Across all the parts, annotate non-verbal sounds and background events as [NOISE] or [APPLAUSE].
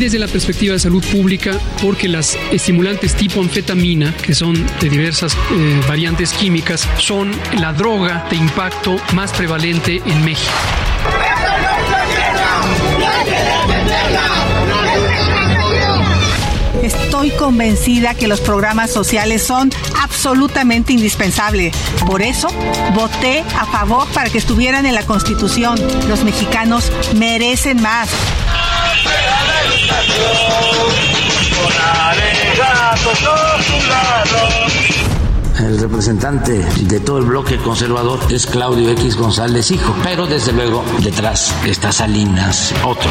Desde la perspectiva de salud pública, porque las estimulantes tipo anfetamina, que son de diversas eh, variantes químicas, son la droga de impacto más prevalente en México. Estoy convencida que los programas sociales son absolutamente indispensables. Por eso, voté a favor para que estuvieran en la Constitución. Los mexicanos merecen más. El representante de todo el bloque conservador es Claudio X González Hijo, pero desde luego detrás está Salinas, otro.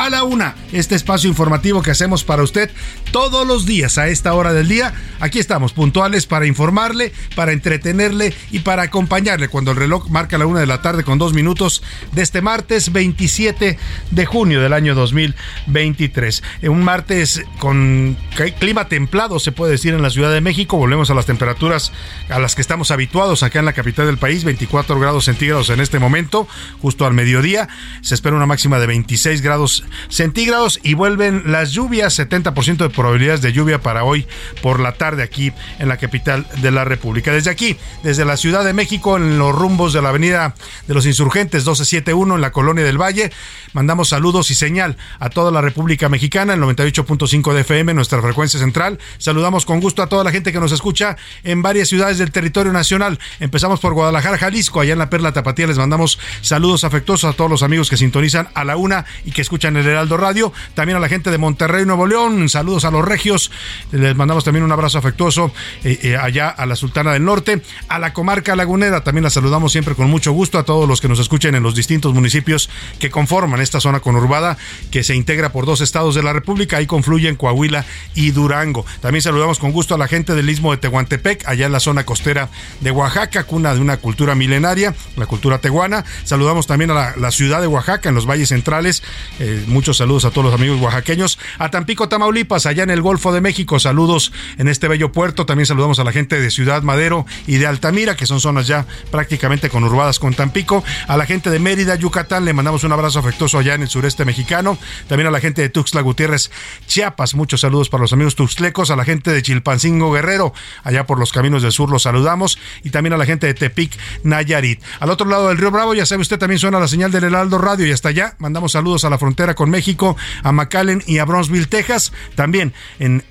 a la una, este espacio informativo que hacemos para usted todos los días a esta hora del día. Aquí estamos, puntuales para informarle, para entretenerle y para acompañarle cuando el reloj marca la una de la tarde con dos minutos de este martes 27 de junio del año 2023. Un martes con clima templado, se puede decir, en la Ciudad de México. Volvemos a las temperaturas a las que estamos habituados acá en la capital del país, 24 grados centígrados en este momento, justo al mediodía. Se espera una máxima de 26 grados centígrados y vuelven las lluvias, 70% de probabilidades de lluvia para hoy por la tarde aquí en la capital de la República. Desde aquí, desde la Ciudad de México, en los rumbos de la Avenida de los Insurgentes 1271 en la Colonia del Valle, mandamos saludos y señal a toda la República Mexicana, el 98.5 de FM, nuestra frecuencia central. Saludamos con gusto a toda la gente que nos escucha en varias ciudades del territorio nacional. Empezamos por Guadalajara, Jalisco, allá en la Perla Tapatía les mandamos saludos afectuosos a todos los amigos que sintonizan a la una y que escuchan el Heraldo Radio, también a la gente de Monterrey, Nuevo León, saludos a los regios, les mandamos también un abrazo afectuoso eh, eh, allá a la Sultana del Norte, a la comarca lagunera, también la saludamos siempre con mucho gusto a todos los que nos escuchen en los distintos municipios que conforman esta zona conurbada que se integra por dos estados de la República, ahí confluyen Coahuila y Durango. También saludamos con gusto a la gente del Istmo de Tehuantepec, allá en la zona costera de Oaxaca, cuna de una cultura milenaria, la cultura tehuana. Saludamos también a la, ciudad de Oaxaca, en los valles centrales, eh, muchos saludos a todos los amigos oaxaqueños. A Tampico, Tamaulipas, allá en el Golfo de México, saludos en este bello puerto. También saludamos a la gente de Ciudad Madero y de Altamira, que son zonas ya prácticamente conurbadas con Tampico. A la gente de Mérida, Yucatán, le mandamos un abrazo afectuoso allá en el sureste mexicano. También a la gente de Tuxtla Gutiérrez, Chiapas, muchos saludos para los amigos tuxtlecos. A la gente de Chilpancingo, Guerrero, allá por los caminos del sur, los saludamos. Y también a la gente de Tepic, Nayarit. Al otro lado del río Bravo, ya sabe usted, también suena la señal del Heraldo Radio y hasta allá mandamos saludos a la frontera con México, a McAllen y a Bronzeville, Texas. También en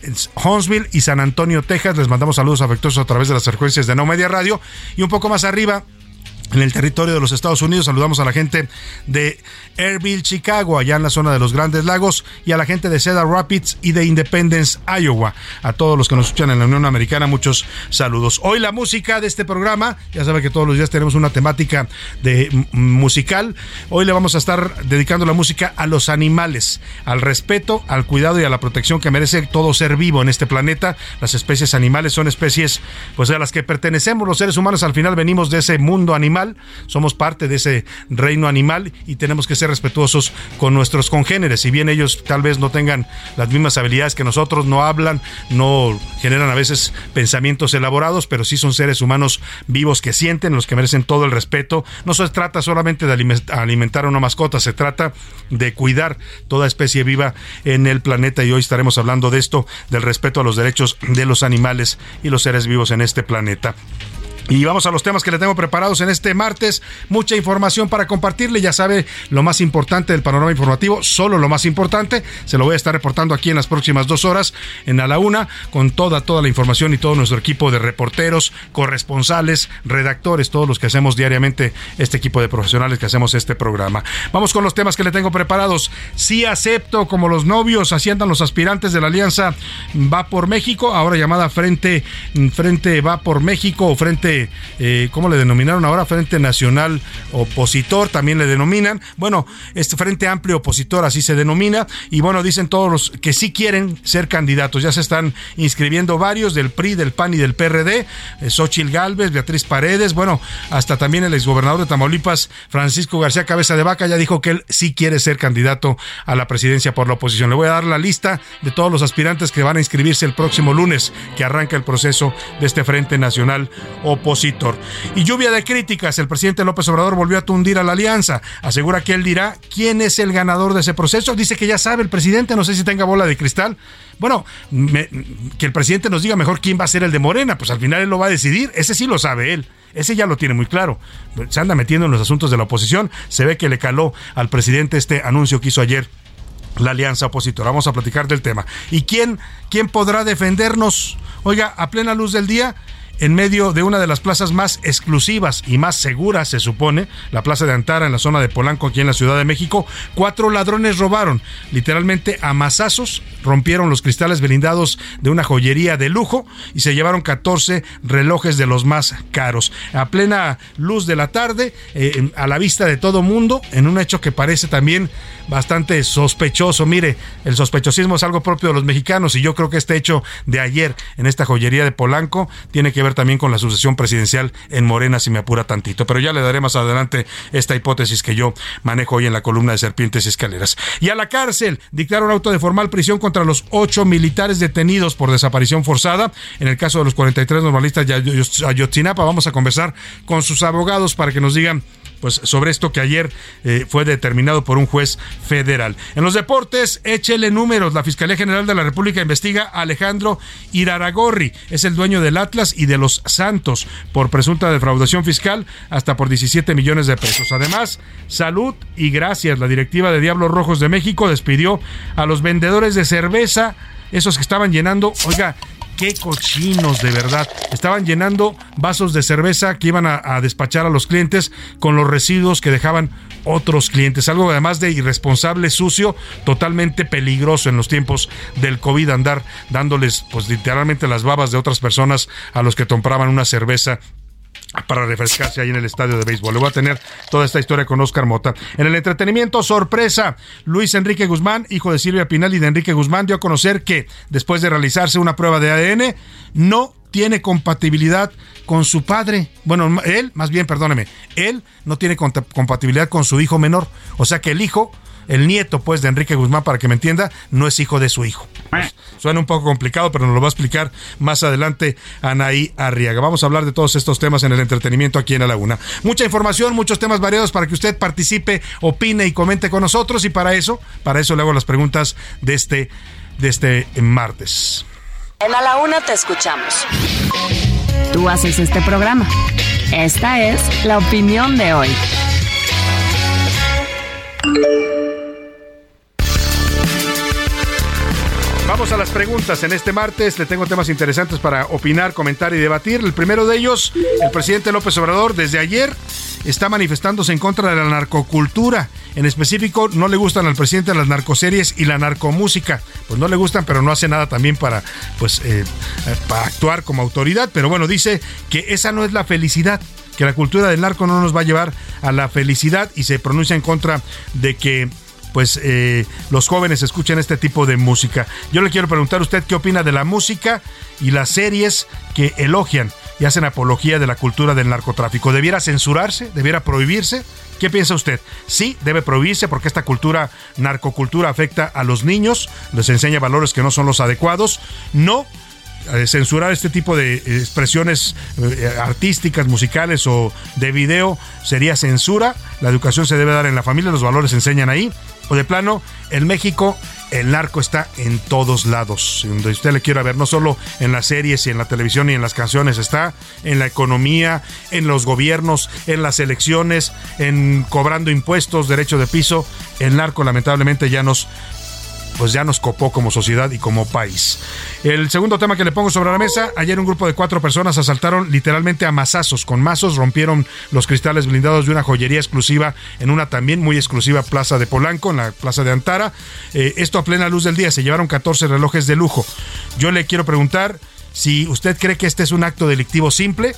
Huntsville y San Antonio, Texas. Les mandamos saludos afectuosos a través de las frecuencias de No Media Radio. Y un poco más arriba, en el territorio de los Estados Unidos. Saludamos a la gente de Airville, Chicago, allá en la zona de los Grandes Lagos, y a la gente de Cedar Rapids y de Independence, Iowa. A todos los que nos escuchan en la Unión Americana, muchos saludos. Hoy la música de este programa, ya saben que todos los días tenemos una temática de musical. Hoy le vamos a estar dedicando la música a los animales, al respeto, al cuidado y a la protección que merece todo ser vivo en este planeta. Las especies animales son especies pues a las que pertenecemos los seres humanos, al final venimos de ese mundo animal somos parte de ese reino animal y tenemos que ser respetuosos con nuestros congéneres. Si bien ellos tal vez no tengan las mismas habilidades que nosotros, no hablan, no generan a veces pensamientos elaborados, pero sí son seres humanos vivos que sienten, los que merecen todo el respeto. No se trata solamente de alimentar a una mascota, se trata de cuidar toda especie viva en el planeta y hoy estaremos hablando de esto, del respeto a los derechos de los animales y los seres vivos en este planeta. Y vamos a los temas que le tengo preparados en este martes. Mucha información para compartirle. Ya sabe lo más importante del panorama informativo, solo lo más importante. Se lo voy a estar reportando aquí en las próximas dos horas en A la Una, con toda, toda la información y todo nuestro equipo de reporteros, corresponsales, redactores, todos los que hacemos diariamente este equipo de profesionales que hacemos este programa. Vamos con los temas que le tengo preparados. Sí acepto, como los novios, asientan los aspirantes de la Alianza Va por México, ahora llamada Frente, Frente Va por México o Frente eh, ¿cómo le denominaron ahora? Frente Nacional Opositor, también le denominan. Bueno, este Frente Amplio Opositor, así se denomina. Y bueno, dicen todos los que sí quieren ser candidatos. Ya se están inscribiendo varios del PRI, del PAN y del PRD. Eh, Xochil Gálvez, Beatriz Paredes, bueno, hasta también el exgobernador de Tamaulipas, Francisco García Cabeza de Vaca, ya dijo que él sí quiere ser candidato a la presidencia por la oposición. Le voy a dar la lista de todos los aspirantes que van a inscribirse el próximo lunes, que arranca el proceso de este Frente Nacional Opositor y lluvia de críticas, el presidente López Obrador volvió a tundir a la alianza. Asegura que él dirá quién es el ganador de ese proceso. Dice que ya sabe el presidente, no sé si tenga bola de cristal. Bueno, que el presidente nos diga mejor quién va a ser el de Morena, pues al final él lo va a decidir. Ese sí lo sabe él. Ese ya lo tiene muy claro. Se anda metiendo en los asuntos de la oposición. Se ve que le caló al presidente este anuncio que hizo ayer la alianza opositora. Vamos a platicar del tema. ¿Y quién, quién podrá defendernos? Oiga, a plena luz del día, en medio de una de las plazas más exclusivas y más seguras, se supone, la Plaza de Antara en la zona de Polanco, aquí en la Ciudad de México, cuatro ladrones robaron, literalmente a mazazos, rompieron los cristales blindados de una joyería de lujo y se llevaron 14 relojes de los más caros. A plena luz de la tarde, eh, a la vista de todo mundo, en un hecho que parece también bastante sospechoso. Mire, el sospechosismo es algo propio de los mexicanos y yo creo que este hecho de ayer en esta joyería de Polanco tiene que ver también con la sucesión presidencial en Morena, si me apura tantito. Pero ya le daré más adelante esta hipótesis que yo manejo hoy en la columna de Serpientes y Escaleras. Y a la cárcel, dictaron auto de formal prisión contra los ocho militares detenidos por desaparición forzada. En el caso de los 43 normalistas de Ayotzinapa, vamos a conversar con sus abogados para que nos digan pues sobre esto que ayer eh, fue determinado por un juez federal. En los deportes, échele números. La Fiscalía General de la República investiga a Alejandro Iraragorri. Es el dueño del Atlas y de los Santos por presunta defraudación fiscal hasta por 17 millones de pesos. Además, salud y gracias. La directiva de Diablos Rojos de México despidió a los vendedores de cerveza esos que estaban llenando, oiga, qué cochinos, de verdad. Estaban llenando vasos de cerveza que iban a, despachar a los clientes con los residuos que dejaban otros clientes. Algo además de irresponsable, sucio, totalmente peligroso en los tiempos del COVID, andar dándoles pues literalmente las babas de otras personas a los que compraban una cerveza para refrescarse ahí en el estadio de béisbol. Le voy a tener toda esta historia con Oscar Mota. En el entretenimiento, sorpresa. Luis Enrique Guzmán, hijo de Silvia Pinal y de Enrique Guzmán, dio a conocer que después de realizarse una prueba de ADN, no tiene compatibilidad con su padre. Bueno, él, más bien, perdóneme, él no tiene compatibilidad con su hijo menor. O sea que el hijo el nieto, pues, de Enrique Guzmán, para que me entienda, no es hijo de su hijo. Pues, suena un poco complicado, pero nos lo va a explicar más adelante Anaí Arriaga. Vamos a hablar de todos estos temas en el entretenimiento aquí en la Laguna. Mucha información, muchos temas variados para que usted participe, opine y comente con nosotros. Y para eso, para eso le hago las preguntas de este, de este martes. En A la Una te escuchamos. Tú haces este programa. Esta es la opinión de hoy. Vamos a las preguntas. En este martes le tengo temas interesantes para opinar, comentar y debatir. El primero de ellos, el presidente López Obrador, desde ayer está manifestándose en contra de la narcocultura. En específico, no le gustan al presidente las narcoseries y la narcomúsica. Pues no le gustan, pero no hace nada también para, pues, eh, eh, para actuar como autoridad. Pero bueno, dice que esa no es la felicidad que la cultura del narco no nos va a llevar a la felicidad y se pronuncia en contra de que pues eh, los jóvenes escuchen este tipo de música. Yo le quiero preguntar a usted qué opina de la música y las series que elogian y hacen apología de la cultura del narcotráfico. ¿Debiera censurarse? ¿Debiera prohibirse? ¿Qué piensa usted? Sí, debe prohibirse porque esta cultura, narcocultura, afecta a los niños, les enseña valores que no son los adecuados. No, eh, censurar este tipo de expresiones eh, artísticas, musicales o de video sería censura. La educación se debe dar en la familia, los valores se enseñan ahí. De plano, en México el narco está en todos lados. Donde usted le quiera ver, no solo en las series y en la televisión y en las canciones, está en la economía, en los gobiernos, en las elecciones, en cobrando impuestos, derecho de piso. El narco lamentablemente ya nos pues ya nos copó como sociedad y como país. El segundo tema que le pongo sobre la mesa, ayer un grupo de cuatro personas asaltaron literalmente a mazazos, con mazos rompieron los cristales blindados de una joyería exclusiva en una también muy exclusiva plaza de Polanco, en la plaza de Antara. Eh, esto a plena luz del día, se llevaron 14 relojes de lujo. Yo le quiero preguntar si usted cree que este es un acto delictivo simple,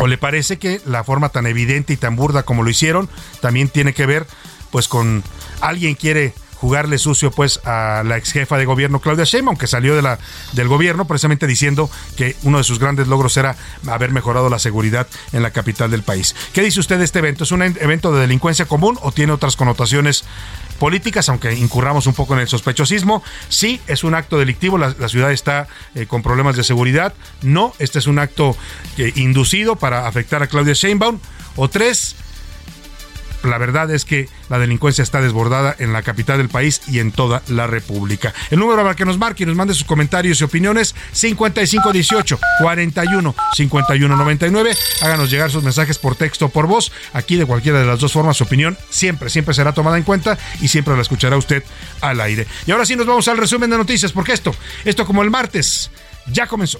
¿O le parece que la forma tan evidente y tan burda como lo hicieron también tiene que ver pues con alguien quiere jugarle sucio pues a la ex jefa de gobierno Claudia Sheinbaum, que salió del gobierno precisamente diciendo que uno de sus grandes logros era haber mejorado la seguridad en la capital del país. ¿Qué dice usted de este evento? ¿Es un evento de delincuencia común o tiene otras connotaciones políticas, aunque incurramos un poco en el sospechosismo. Sí, es un acto delictivo, la, ciudad está eh, con problemas de seguridad. No, este es un acto eh, inducido para afectar a Claudia Sheinbaum. O tres, la verdad es que la delincuencia está desbordada en la capital del país y en toda la República. El número para que nos marque y nos mande sus comentarios y opiniones 5518 41 51 99. Háganos llegar sus mensajes por texto o por voz. Aquí de cualquiera de las dos formas su opinión siempre siempre será tomada en cuenta y siempre la escuchará usted al aire. Y ahora sí nos vamos al resumen de noticias porque esto esto como el martes ya comenzó.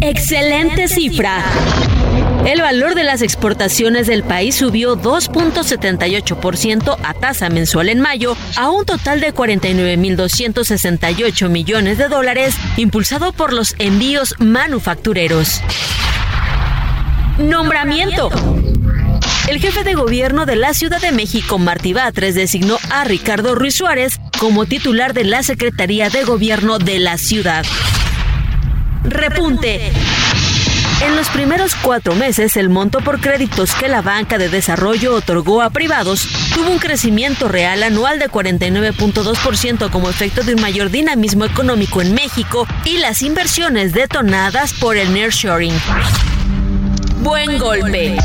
Excelente cifra. El valor de las exportaciones del país subió 2.78% a tasa mensual en mayo a un total de 49.268 millones de dólares, impulsado por los envíos manufactureros. Nombramiento. El jefe de gobierno de la Ciudad de México, Martí Batres, designó a Ricardo Ruiz Suárez como titular de la Secretaría de Gobierno de la ciudad. Repunte. En los primeros cuatro meses, el monto por créditos que la banca de desarrollo otorgó a privados tuvo un crecimiento real anual de 49.2% como efecto de un mayor dinamismo económico en México y las inversiones detonadas por el nearshoring. Buen golpe.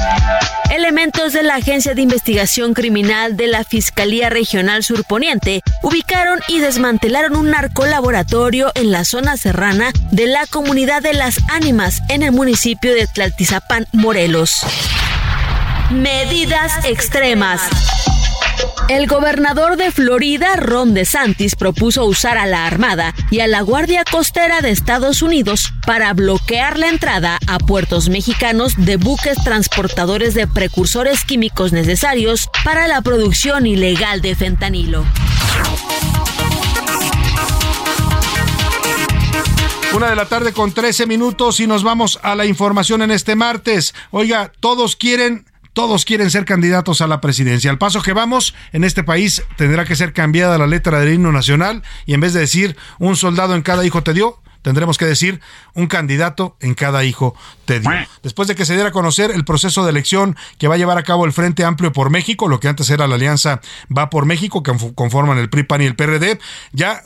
Elementos de la Agencia de Investigación Criminal de la Fiscalía Regional Surponiente ubicaron y desmantelaron un narcolaboratorio en la zona serrana de la comunidad de Las Ánimas en el municipio de Tlaltizapán, Morelos. Medidas extremas. El gobernador de Florida, Ron DeSantis, propuso usar a la Armada y a la Guardia Costera de Estados Unidos para bloquear la entrada a puertos mexicanos de buques transportadores de precursores químicos necesarios para la producción ilegal de fentanilo. Una de la tarde con 13 minutos y nos vamos a la información en este martes. Oiga, todos quieren todos quieren ser candidatos a la presidencia. Al paso que vamos, en este país tendrá que ser cambiada la letra del himno nacional y en vez de decir un soldado en cada hijo te dio, tendremos que decir un candidato en cada hijo te dio. Después de que se diera a conocer el proceso de elección que va a llevar a cabo el Frente Amplio por México, lo que antes era la Alianza Va por México, que conforman el PRI, PAN y el PRD, ya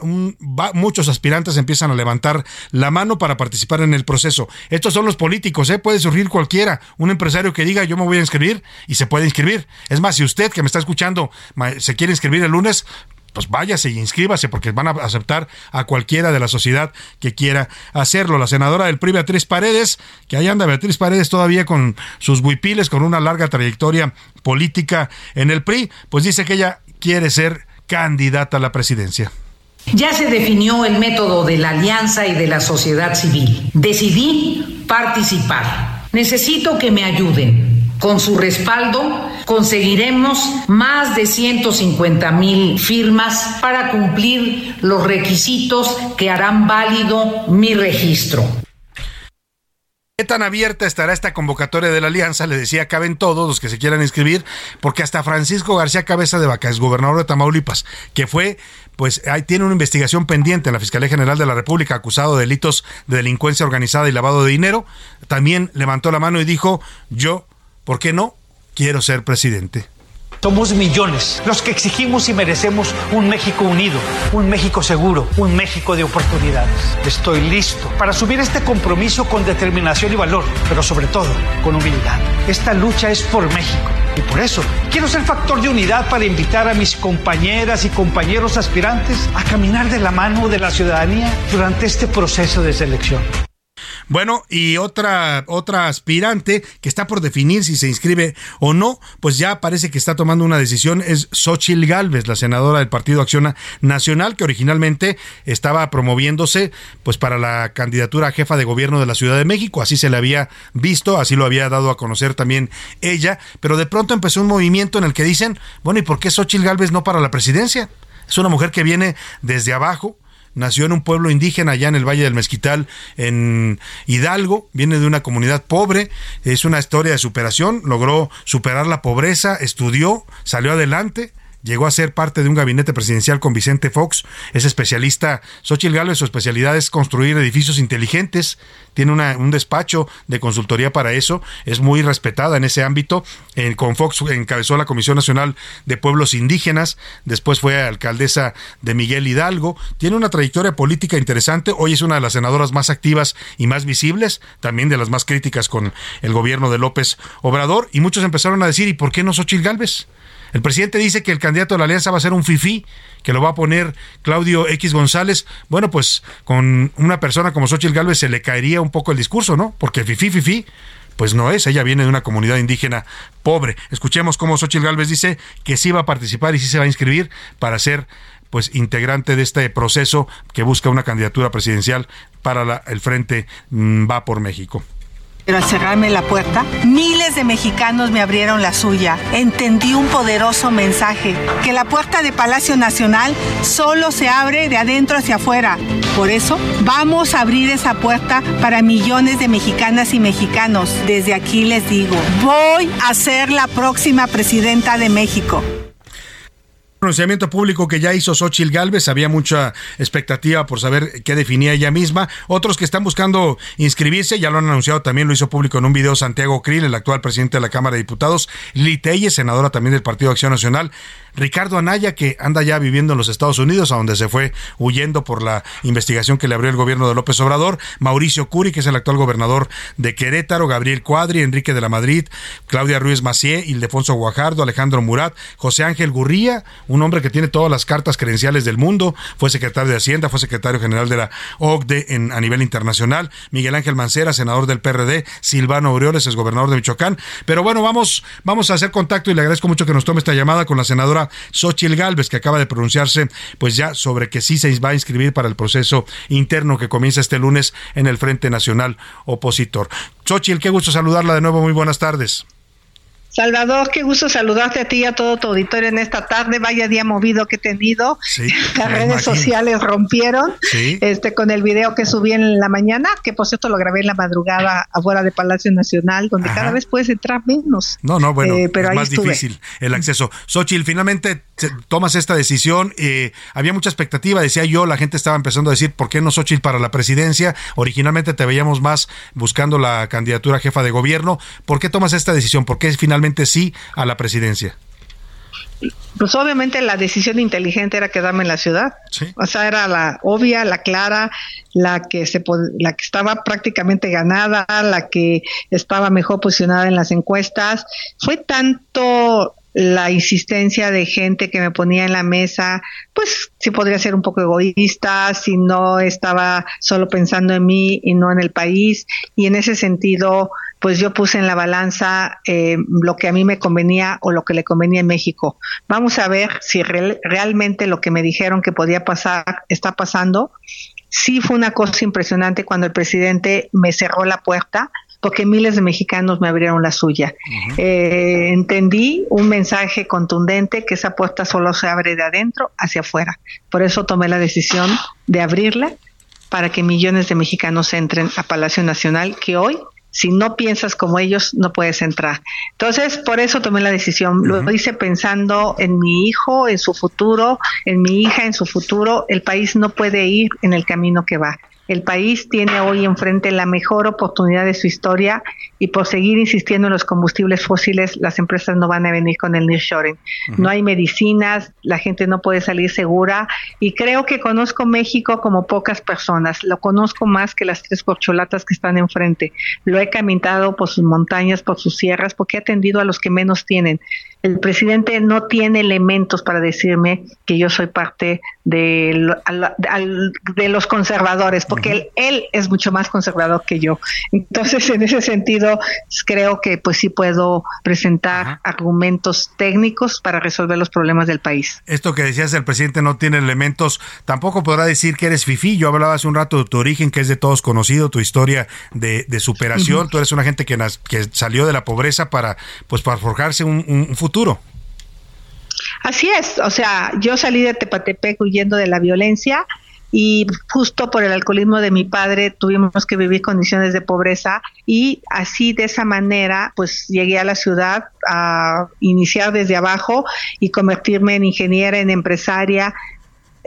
muchos aspirantes empiezan a levantar la mano para participar en el proceso. Estos son los políticos, ¿eh? puede surgir cualquiera, un empresario que diga yo me voy a inscribir y se puede inscribir. Es más, si usted que me está escuchando se quiere inscribir el lunes, pues váyase y inscríbase porque van a aceptar a cualquiera de la sociedad que quiera hacerlo. La senadora del PRI, Beatriz Paredes, que ahí anda Beatriz Paredes todavía con sus buipiles, con una larga trayectoria política en el PRI, pues dice que ella quiere ser candidata a la presidencia. Ya se definió el método de la alianza y de la sociedad civil. Decidí participar Necesito que me ayuden. Con su respaldo conseguiremos más de 150 mil firmas para cumplir los requisitos que harán válido mi registro. ¿Qué tan abierta estará esta convocatoria de la alianza? Le decía, caben todos los que se quieran inscribir, porque hasta Francisco García Cabeza de Vaca, es gobernador de Tamaulipas, que fue, pues ahí tiene una investigación pendiente en la Fiscalía General de la República, acusado de delitos de delincuencia organizada y lavado de dinero, también levantó la mano y dijo, yo, ¿por qué no? Quiero ser presidente. Somos millones los que exigimos y merecemos un México unido, un México seguro, un México de oportunidades. Estoy listo para asumir este compromiso con determinación y valor, pero sobre todo con humildad. Esta lucha es por México y por eso quiero ser factor de unidad para invitar a mis compañeras y compañeros aspirantes a caminar de la mano de la ciudadanía durante este proceso de selección. Bueno, y otra, otra aspirante que está por definir si se inscribe o no, pues ya parece que está tomando una decisión, es Xochil Gálvez, la senadora del Partido Acción Nacional, que originalmente estaba promoviéndose pues para la candidatura a jefa de gobierno de la Ciudad de México, así se le había visto, así lo había dado a conocer también ella, pero de pronto empezó un movimiento en el que dicen, bueno, ¿y por qué Xochil Gálvez no para la presidencia? Es una mujer que viene desde abajo, nació en un pueblo indígena allá en el Valle del Mezquital, en Hidalgo, viene de una comunidad pobre, es una historia de superación, logró superar la pobreza, estudió, salió adelante, llegó a ser parte de un gabinete presidencial con Vicente Fox, es especialista, Xochitl Gálvez, su especialidad es construir edificios inteligentes, tiene un despacho de consultoría para eso, es muy respetada en ese ámbito, con Fox encabezó la Comisión Nacional de Pueblos Indígenas, después fue alcaldesa de Miguel Hidalgo, tiene una trayectoria política interesante, hoy es una de las senadoras más activas y más visibles, también de las más críticas con el gobierno de López Obrador, y muchos empezaron a decir, ¿y por qué no Xochitl Gálvez? El presidente dice que el candidato de la alianza va a ser un FIFI, que lo va a poner Claudio X González. Bueno, pues con una persona como Xochitl Gálvez se le caería un poco el discurso, ¿no? Porque FIFI, FIFI, pues no es, ella viene de una comunidad indígena pobre. Escuchemos cómo Xochitl Gálvez dice que sí va a participar y sí se va a inscribir para ser pues integrante de este proceso que busca una candidatura presidencial para el Frente mm, Va por México. Pero al cerrarme la puerta, miles de mexicanos me abrieron la suya. Entendí un poderoso mensaje, que la puerta de Palacio Nacional solo se abre de adentro hacia afuera. Por eso, vamos a abrir esa puerta para millones de mexicanas y mexicanos. Desde aquí les digo, voy a ser la próxima presidenta de México pronunciamiento público que ya hizo Xochil Gálvez, había mucha expectativa por saber qué definía ella misma. Otros que están buscando inscribirse, ya lo han anunciado también, lo hizo público en un video Santiago Krill, el actual presidente de la Cámara de Diputados, Lili senadora también del Partido Acción Nacional, Ricardo Anaya, que anda ya viviendo en los Estados Unidos, a donde se fue huyendo por la investigación que le abrió el gobierno de López Obrador, Mauricio Curi, que es el actual gobernador de Querétaro, Gabriel Cuadri, Enrique de la Madrid, Claudia Ruiz Macié, Ildefonso Guajardo, Alejandro Murat, José Ángel Gurría, un hombre que tiene todas las cartas credenciales del mundo, fue secretario de Hacienda, fue secretario general de la OCDE en, a nivel internacional, Miguel Ángel Mancera, senador del PRD, Silvano Aureoles, es gobernador de Michoacán. Pero bueno, vamos, vamos a hacer contacto y le agradezco mucho que nos tome esta llamada con la senadora Xochil Gálvez, que acaba de pronunciarse pues ya sobre que sí se va a inscribir para el proceso interno que comienza este lunes en el Frente Nacional Opositor. Xochil, qué gusto saludarla de nuevo, muy buenas tardes. Salvador, qué gusto saludarte a ti y a todo tu auditorio en esta tarde. Vaya día movido que he tenido. [LAUGHS] Las redes sociales rompieron este con el video que subí en la mañana, que por cierto lo grabé en la madrugada afuera de Palacio Nacional, donde cada vez puedes entrar menos. No, no, bueno, eh, pero es más difícil el acceso. Xochitl, finalmente tomas esta decisión. Eh, había mucha expectativa, decía yo, la gente estaba empezando a decir, ¿por qué no Xochitl para la presidencia? Originalmente te veíamos más buscando la candidatura jefa de gobierno. ¿Por qué tomas esta decisión? ¿Por qué finalmente sí a la presidencia? Pues obviamente la decisión inteligente era quedarme en la ciudad. O sea, era la obvia, la clara, la que se la que estaba prácticamente ganada, la que estaba mejor posicionada en las encuestas. Fue tanto la insistencia de gente que me ponía en la mesa, pues si podría ser un poco egoísta, si no estaba solo pensando en mí y no en el país. Y en ese sentido, pues yo puse en la balanza eh, lo que a mí me convenía o lo que le convenía en México. Vamos a ver si realmente lo que me dijeron que podía pasar está pasando. Sí fue una cosa impresionante cuando el presidente me cerró la puerta porque miles de mexicanos me abrieron la suya. Eh, entendí un mensaje contundente que esa puerta solo se abre de adentro hacia afuera. Por eso tomé la decisión de abrirla para que millones de mexicanos entren a Palacio Nacional, que hoy si no piensas como ellos, no puedes entrar. Entonces, por eso tomé la decisión. Lo hice pensando en mi hijo, en su futuro, en mi hija, en su futuro. El país no puede ir en el camino que va. El país tiene hoy enfrente la mejor oportunidad de su historia y por seguir insistiendo en los combustibles fósiles, las empresas no van a venir con el nearshoring. No hay medicinas, la gente no puede salir segura y creo que conozco México como pocas personas. Lo conozco más que las tres corcholatas que están enfrente. Lo he caminado por sus montañas, por sus sierras, porque he atendido a los que menos tienen. El presidente no tiene elementos para decirme que yo soy parte de, de los conservadores, porque él, es mucho más conservador que yo. Entonces, en ese sentido, creo que pues sí puedo presentar argumentos técnicos para resolver los problemas del país. Esto que decías, el presidente no tiene elementos, tampoco podrá decir que eres fifí. Yo hablaba hace un rato de tu origen, que es de todos conocido, tu historia de, superación. Tú eres una gente que, que salió de la pobreza para, pues, para forjarse un, un futuro Así es, o sea, yo salí de Tepatepec huyendo de la violencia y justo por el alcoholismo de mi padre tuvimos que vivir condiciones de pobreza y así de esa manera pues llegué a la ciudad a iniciar desde abajo y convertirme en ingeniera, en empresaria,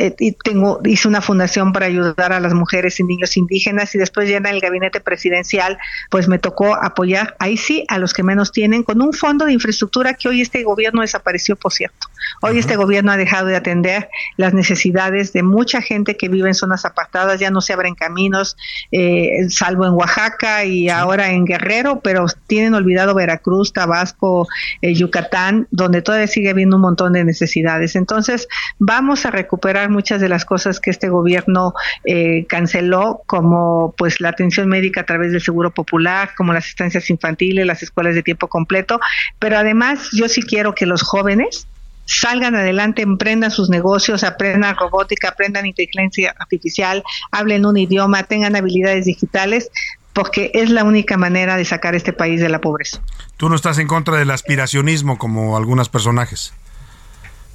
eh, y tengo, hice una fundación para ayudar a las mujeres y niños indígenas y después ya en el gabinete presidencial pues me tocó apoyar ahí sí a los que menos tienen con un fondo de infraestructura que hoy este gobierno desapareció por cierto. Hoy este gobierno ha dejado de atender las necesidades de mucha gente que vive en zonas apartadas, ya no se abren caminos, eh, salvo en Oaxaca y ahora en Guerrero, pero tienen olvidado Veracruz, Tabasco, eh, Yucatán, donde todavía sigue habiendo un montón de necesidades. Entonces, vamos a recuperar muchas de las cosas que este gobierno eh, canceló, como pues la atención médica a través del Seguro Popular, como las estancias infantiles, las escuelas de tiempo completo, pero además yo sí quiero que los jóvenes salgan adelante, emprendan sus negocios, aprendan robótica, aprendan inteligencia artificial, hablen un idioma, tengan habilidades digitales, porque es la única manera de sacar este país de la pobreza. Tú no estás en contra del aspiracionismo como algunos personajes.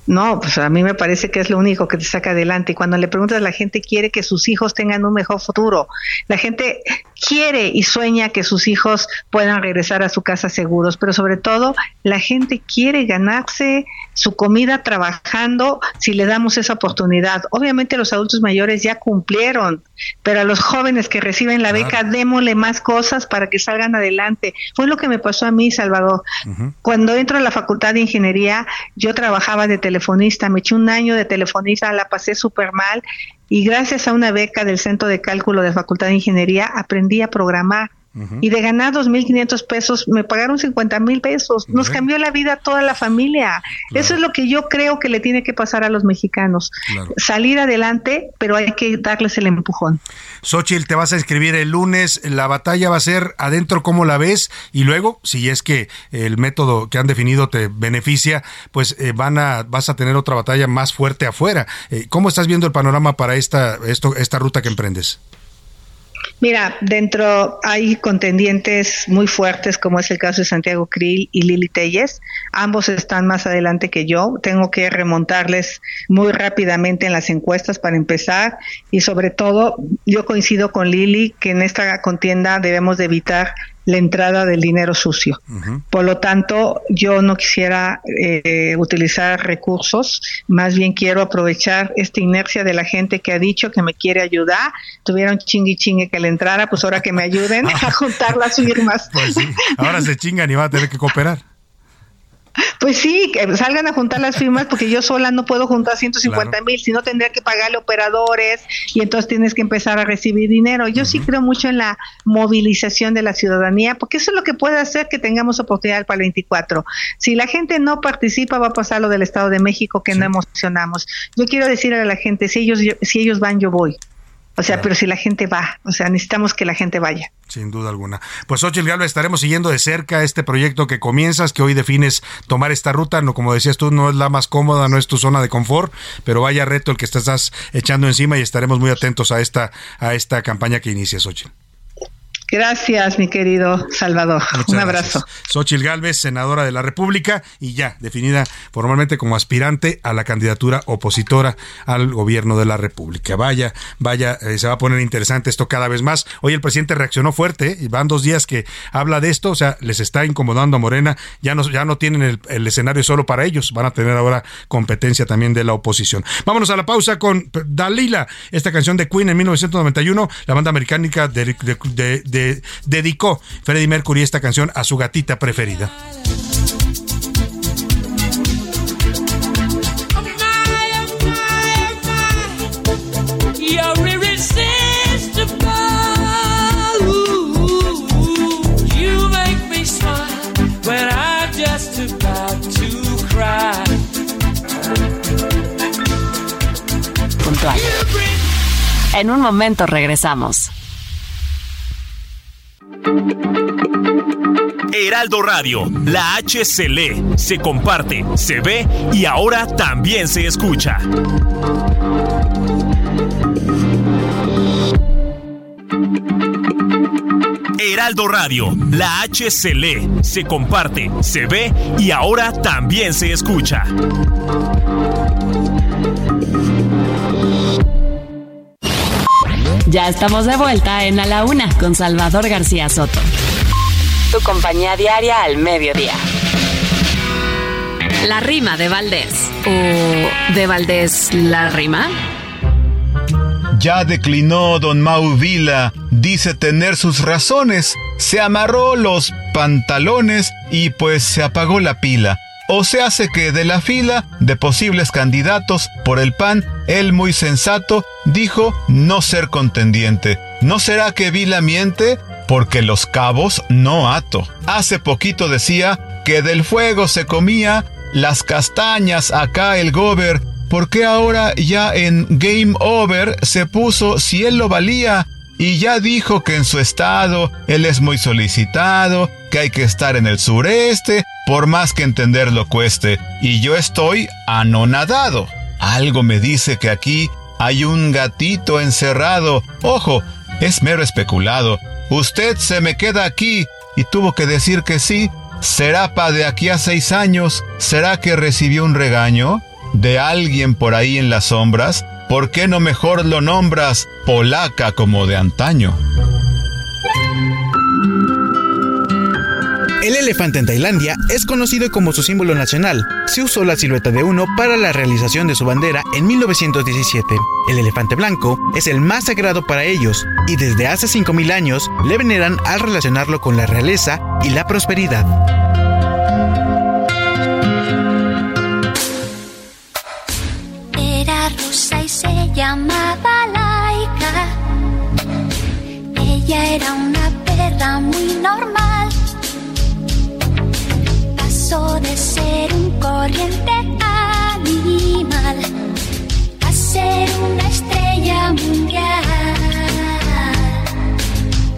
No, pues a mí me parece que es lo único que te saca adelante. Y cuando le preguntas, la gente quiere que sus hijos tengan un mejor futuro. La gente quiere y sueña que sus hijos puedan regresar a su casa seguros, pero sobre todo la gente quiere ganarse su comida trabajando si le damos esa oportunidad. Obviamente los adultos mayores ya cumplieron, pero a los jóvenes que reciben la beca, démosle más cosas para que salgan adelante. Fue lo que me pasó a mí, Salvador. Cuando entro a la Facultad de Ingeniería, yo trabajaba de telefonista, me eché un año de telefonista, la pasé súper mal y gracias a una beca del Centro de Cálculo de Facultad de Ingeniería aprendí a programar. Y de ganar 2.500 pesos, me pagaron 50.000 pesos. Nos cambió la vida a toda la familia. Eso es lo que yo creo que le tiene que pasar a los mexicanos. Salir adelante, pero hay que darles el empujón. Xochitl, te vas a escribir el lunes. La batalla va a ser adentro, ¿cómo la ves? Y luego, si es que el método que han definido te beneficia, pues eh, van a, vas a tener otra batalla más fuerte afuera. Eh, ¿Cómo estás viendo el panorama para esta, esto, esta ruta que emprendes? Mira, dentro hay contendientes muy fuertes, como es el caso de Santiago Krill y Lili Telles. Ambos están más adelante que yo. Tengo que remontarles muy rápidamente en las encuestas para empezar. Y sobre todo, yo coincido con Lili que en esta contienda debemos de evitar la entrada del dinero sucio. Por lo tanto, yo no quisiera eh, utilizar recursos, más bien quiero aprovechar esta inercia de la gente que ha dicho que me quiere ayudar. Tuvieron chingui chingue que le entrara, pues ahora que me ayuden [LAUGHS] a juntar las firmas. Pues sí, ahora se chingan y va a tener que cooperar. Pues sí, que salgan a juntar las firmas porque yo sola no puedo juntar 150 mil, si no tendría que pagarle operadores y entonces tienes que empezar a recibir dinero. Yo sí creo mucho en la movilización de la ciudadanía porque eso es lo que puede hacer que tengamos oportunidad para el 24. Si la gente no participa va a pasar lo del Estado de México que no emocionamos. Yo quiero decirle a la gente, si ellos, si ellos van, yo voy. O sea, pero si la gente va, o sea, necesitamos que la gente vaya. Sin duda alguna. Pues Ochil Galvez, estaremos siguiendo de cerca este proyecto que comienzas, que hoy defines tomar esta ruta. No, como decías tú, no es la más cómoda, no es tu zona de confort, pero vaya reto el que estás echando encima y estaremos muy atentos a esta, a esta campaña que inicias, Ochil. Gracias, mi querido Salvador. Un abrazo. Xochil Gálvez, senadora de la República y ya definida formalmente como aspirante a la candidatura opositora al gobierno de la República. Vaya, vaya, eh, se va a poner interesante esto cada vez más. Hoy el presidente reaccionó fuerte y van dos días que habla de esto, o sea, les está incomodando a Morena. Ya no, ya no tienen el, el escenario solo para ellos, van a tener ahora competencia también de la oposición. Vámonos a la pausa con Dalila, esta canción de Queen en 1991, la banda americana de, de, dedicó Freddie Mercury esta canción a su gatita preferida. En un momento regresamos. Heraldo Radio, la H se lee, se comparte, se ve y ahora también se escucha. Heraldo Radio, la H se lee, se comparte, se ve y ahora también se escucha. Ya estamos de vuelta en A la Una con Salvador García Soto. Tu compañía diaria al mediodía. La rima de Valdés. ¿O de Valdés la rima? Ya declinó don Mau Vila, dice tener sus razones. Se amarró los pantalones y pues se apagó la pila. O se hace que de la fila de posibles candidatos por el PAN, él muy sensato dijo no ser contendiente. ¿No será que Vila miente? Porque los cabos no ato. Hace poquito decía que del fuego se comía las castañas acá el gober. ¿Por qué ahora ya en Game Over se puso si él lo valía? y ya dijo que en su estado él es muy solicitado, que hay que estar en el sureste, por más que entenderlo cueste, y yo estoy anonadado. Algo me dice que aquí hay un gatito encerrado. Ojo, es mero especulado. Usted se me queda aquí y tuvo que decir que sí. ¿Será pa de aquí a seis años? ¿Será que recibió un regaño? ¿De alguien por ahí en las sombras? ¿Por qué no mejor lo nombras polaca como de antaño? El elefante en Tailandia es conocido como su símbolo nacional. Se usó la silueta de uno para la realización de su bandera en 1917. El elefante blanco es el más sagrado para ellos y desde hace 5.000 años le veneran al relacionarlo con la realeza y la prosperidad. llamaba Laika. Ella era una perra muy normal. Ser un corriente animal a ser una estrella mundial.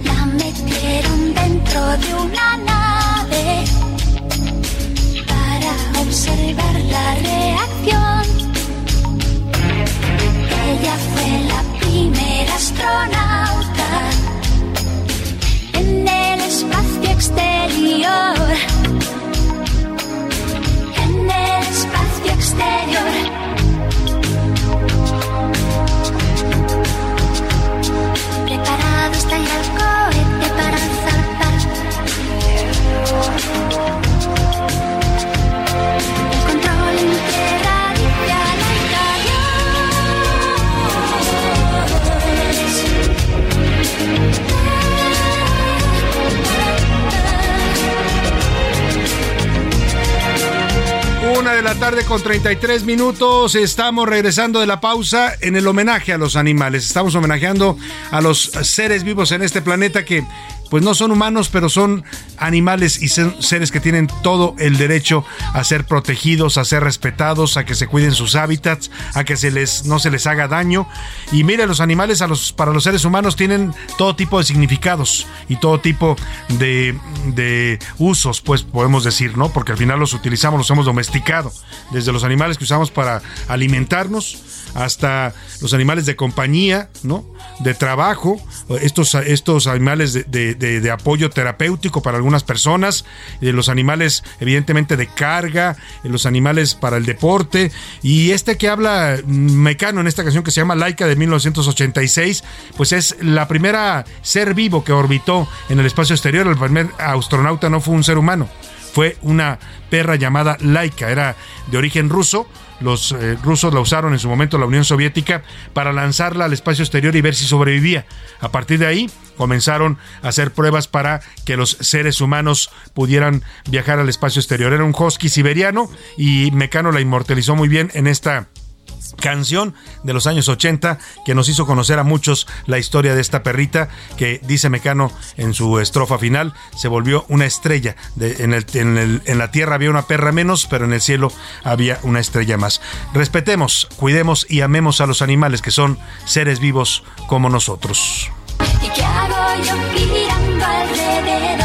La metieron dentro de una nave para observar la reacción ella fue la primera astronauta en el espacio exterior. Preparado está el cohete para zarpar. La tarde con 33 minutos. Estamos regresando de la pausa en el homenaje a los animales. Estamos homenajeando a los seres vivos en este planeta que pues no son humanos, pero son animales y seres que tienen todo el derecho a ser protegidos, a ser respetados, a que se cuiden sus hábitats, a que se les, no se les haga daño. Y mire, los animales a los, para los seres humanos tienen todo tipo de significados y todo tipo de, de usos, pues podemos decir, ¿no? Porque al final los utilizamos, los hemos domesticado. Desde los animales que usamos para alimentarnos hasta los animales de compañía, ¿no? De trabajo, estos, estos animales de, de, de- de apoyo terapéutico para algunas personas, eh, los animales evidentemente de carga, eh, los animales para el deporte y este que habla mm, Mecano en esta canción que se llama Laika de 1986, pues es la primera ser vivo que orbitó en el espacio exterior, el primer astronauta no fue un ser humano, fue una perra llamada Laika, era de origen ruso. Los eh, rusos la usaron en su momento la Unión Soviética para lanzarla al espacio exterior y ver si sobrevivía. A partir de ahí comenzaron a hacer pruebas para que los seres humanos pudieran viajar al espacio exterior. Era un husky siberiano y Mecano la inmortalizó muy bien en esta canción de los años 80 que nos hizo conocer a muchos la historia de esta perrita que dice Mecano en su estrofa final se volvió una estrella en, en la tierra había una perra menos pero en el cielo había una estrella más respetemos cuidemos y amemos a los animales que son seres vivos como nosotros ¿Y qué hago yo girando alrededor?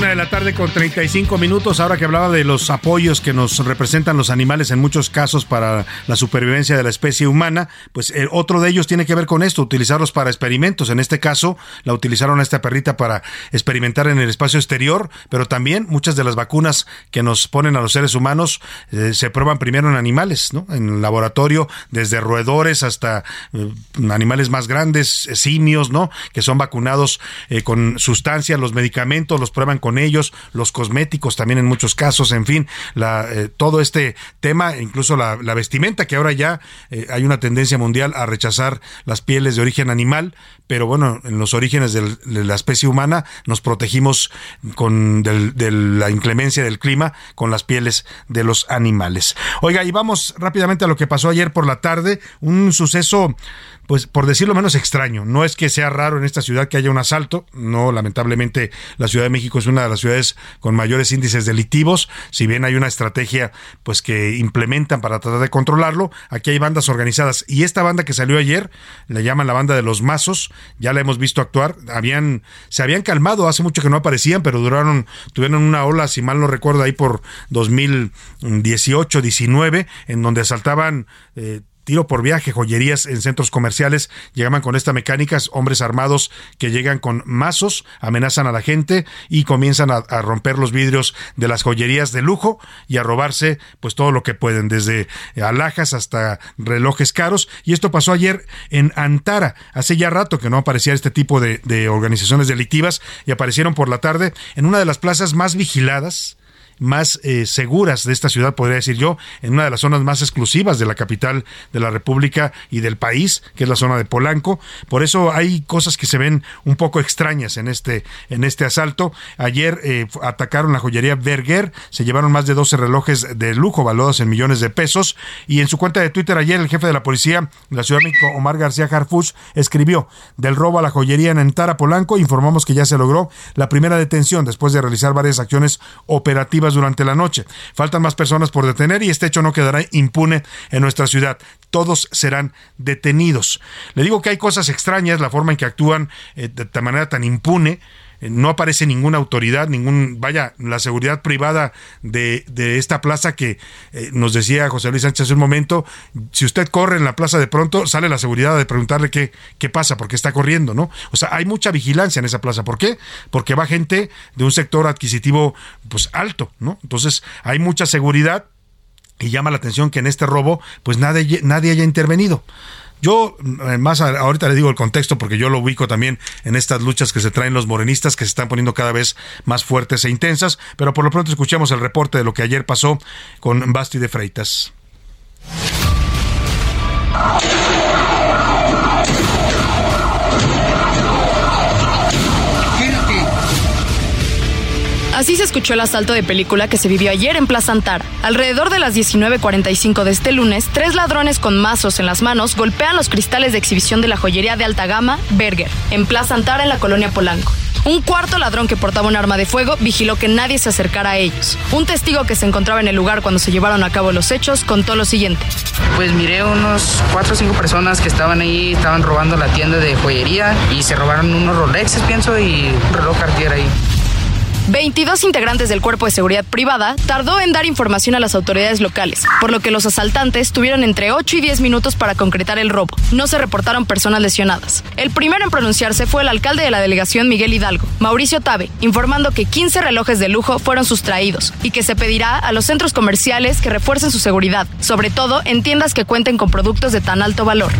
Una de la tarde con 35 minutos, ahora que hablaba de los apoyos que nos representan los animales en muchos casos para la supervivencia de la especie humana, pues eh, otro de ellos tiene que ver con esto, utilizarlos para experimentos. En este caso, la utilizaron a esta perrita para experimentar en el espacio exterior, pero también muchas de las vacunas que nos ponen a los seres humanos eh, se prueban primero en animales, ¿no? En el laboratorio, desde roedores hasta eh, animales más grandes, simios, ¿no? Que son vacunados con sustancias, los medicamentos los prueban con ellos, los cosméticos también en muchos casos, en fin, la, eh, todo este tema, incluso la, la vestimenta, que ahora ya eh, hay una tendencia mundial a rechazar las pieles de origen animal, pero bueno, en los orígenes de la especie humana nos protegimos con de la inclemencia del clima con las pieles de los animales. Oiga, y vamos rápidamente a lo que pasó ayer por la tarde, un suceso pues por decirlo menos extraño. No es que sea raro en esta ciudad que haya un asalto, no, lamentablemente la Ciudad de México es una de las ciudades con mayores índices delictivos, si bien hay una estrategia pues que implementan para tratar de controlarlo, aquí hay bandas organizadas. Y esta banda que salió ayer, le llaman la banda de los mazos, ya la hemos visto actuar, habían se habían calmado, hace mucho que no aparecían, pero duraron tuvieron una ola, si mal no recuerdo, ahí por 2018, 19, en donde asaltaban eh, tiro por viaje, joyerías en centros comerciales, llegaban con esta mecánica, hombres armados que llegan con mazos, amenazan a la gente y comienzan a, a romper los vidrios de las joyerías de lujo y a robarse pues todo lo que pueden, desde alhajas hasta relojes caros. Y esto pasó ayer en Antara, hace ya rato que no aparecía este tipo de, de organizaciones delictivas y aparecieron por la tarde en una de las plazas más vigiladas más eh, seguras de esta ciudad, podría decir yo, en una de las zonas más exclusivas de la capital de la República y del país, que es la zona de Polanco. Por eso hay cosas que se ven un poco extrañas en este, en este asalto. Ayer eh, atacaron la joyería Berger, se llevaron más de 12 relojes de lujo valuados en millones de pesos. Y en su cuenta de Twitter ayer, el jefe de la policía de la Ciudad de México, Omar García Harfuch, escribió del robo a la joyería en Antara, Polanco. Informamos que ya se logró la primera detención después de realizar varias acciones operativas durante la noche. Faltan más personas por detener y este hecho no quedará impune en nuestra ciudad. Todos serán detenidos. Le digo que hay cosas extrañas, la forma en que actúan eh, de, de manera tan impune. Eh, No aparece ninguna autoridad, ningún, vaya, la seguridad privada de, de esta plaza que eh, nos decía José Luis Sánchez hace un momento, si usted corre en la plaza de pronto, sale la seguridad de preguntarle qué, qué pasa, por qué está corriendo, ¿no? O sea, hay mucha vigilancia en esa plaza. ¿Por qué? Porque va gente de un sector adquisitivo, pues alto, ¿no? Entonces, hay mucha seguridad y llama la atención que en este robo, pues nadie, nadie haya intervenido. Yo, eh, más ahorita le digo el contexto porque yo lo ubico también en estas luchas que se traen los morenistas que se están poniendo cada vez más fuertes e intensas, pero por lo pronto escuchemos el reporte de lo que ayer pasó con Basti de Freitas. Así se escuchó el asalto de película que se vivió ayer en Plaza Antara. Alrededor de las 19.45 de este lunes, tres ladrones con mazos en las manos golpean los cristales de exhibición de la joyería de alta gama Berger, en Plaza Antara, en la colonia Polanco. Un cuarto ladrón que portaba un arma de fuego vigiló que nadie se acercara a ellos. Un testigo que se encontraba en el lugar cuando se llevaron a cabo los hechos contó lo siguiente. Pues miré unos cuatro o cinco personas que estaban ahí, estaban robando la tienda de joyería y se robaron unos Rolexes, pienso, y un reloj Cartier ahí. 22 integrantes del Cuerpo de Seguridad Privada tardó en dar información a las autoridades locales, por lo que los asaltantes tuvieron entre 8 y 10 minutos para concretar el robo. No se reportaron personas lesionadas. El primero en pronunciarse fue el alcalde de la delegación Miguel Hidalgo, Mauricio Tabe, informando que 15 relojes de lujo fueron sustraídos y que se pedirá a los centros comerciales que refuercen su seguridad, sobre todo en tiendas que cuenten con productos de tan alto valor.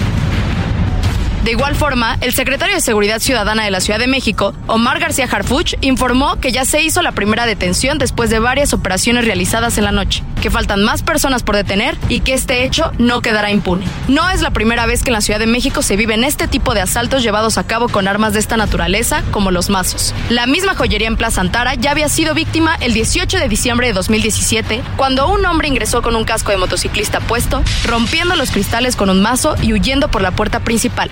De igual forma, el secretario de Seguridad Ciudadana de la Ciudad de México, Omar García Harfuch, informó que ya se hizo la primera detención después de varias operaciones realizadas en la noche, que faltan más personas por detener y que este hecho no quedará impune. No es la primera vez que en la Ciudad de México se viven este tipo de asaltos llevados a cabo con armas de esta naturaleza, como los mazos. La misma joyería en Plaza Antara ya había sido víctima el 18 de diciembre de 2017, cuando un hombre ingresó con un casco de motociclista puesto, rompiendo los cristales con un mazo y huyendo por la puerta principal.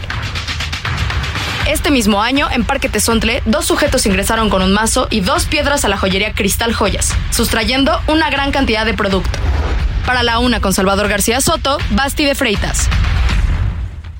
Este mismo año, en Parque Tezontle, dos sujetos ingresaron con un mazo y dos piedras a la joyería Cristal Joyas, sustrayendo una gran cantidad de producto. Para la una con Salvador García Soto, Basti de Freitas.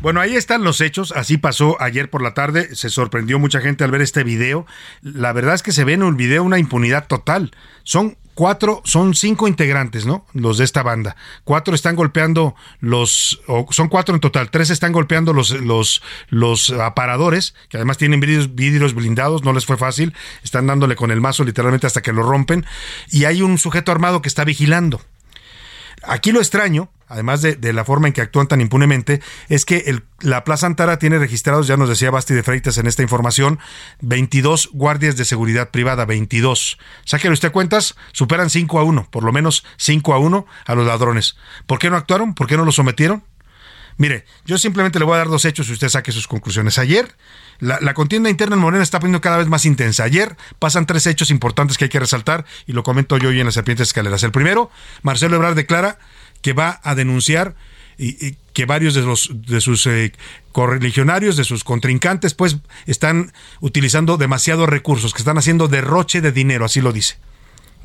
Bueno, ahí están los hechos. Así pasó ayer por la tarde. Se sorprendió mucha gente al ver este video. La verdad es que se ve en un video una impunidad total. Son cuatro, son cinco integrantes, ¿no? Los de esta banda. Cuatro están golpeando los, o son cuatro en total. Tres están golpeando los, los, los aparadores, que además tienen vidrios, vidrios blindados. No les fue fácil. Están dándole con el mazo literalmente hasta que lo rompen. Y hay un sujeto armado que está vigilando. Aquí lo extraño, además de, de, la forma en que actúan tan impunemente, es que la Plaza Antara tiene registrados, ya nos decía Basti de Freitas en esta información, 22 guardias de seguridad privada, 22. Sáquenlo usted cuentas, superan 5 a 1, por lo menos 5 a 1 a los ladrones. ¿Por qué no actuaron? ¿Por qué no los sometieron? Mire, yo simplemente le voy a dar dos hechos y usted saque sus conclusiones. Ayer, la, la, contienda interna en Morena está poniendo cada vez más intensa. Ayer pasan tres hechos importantes que hay que resaltar y lo comento yo hoy en las serpientes escaleras. El primero, Marcelo Ebrard declara que va a denunciar y, que varios de, los, de sus eh, correligionarios, de sus contrincantes, pues están utilizando demasiados recursos, que están haciendo derroche de dinero, así lo dice.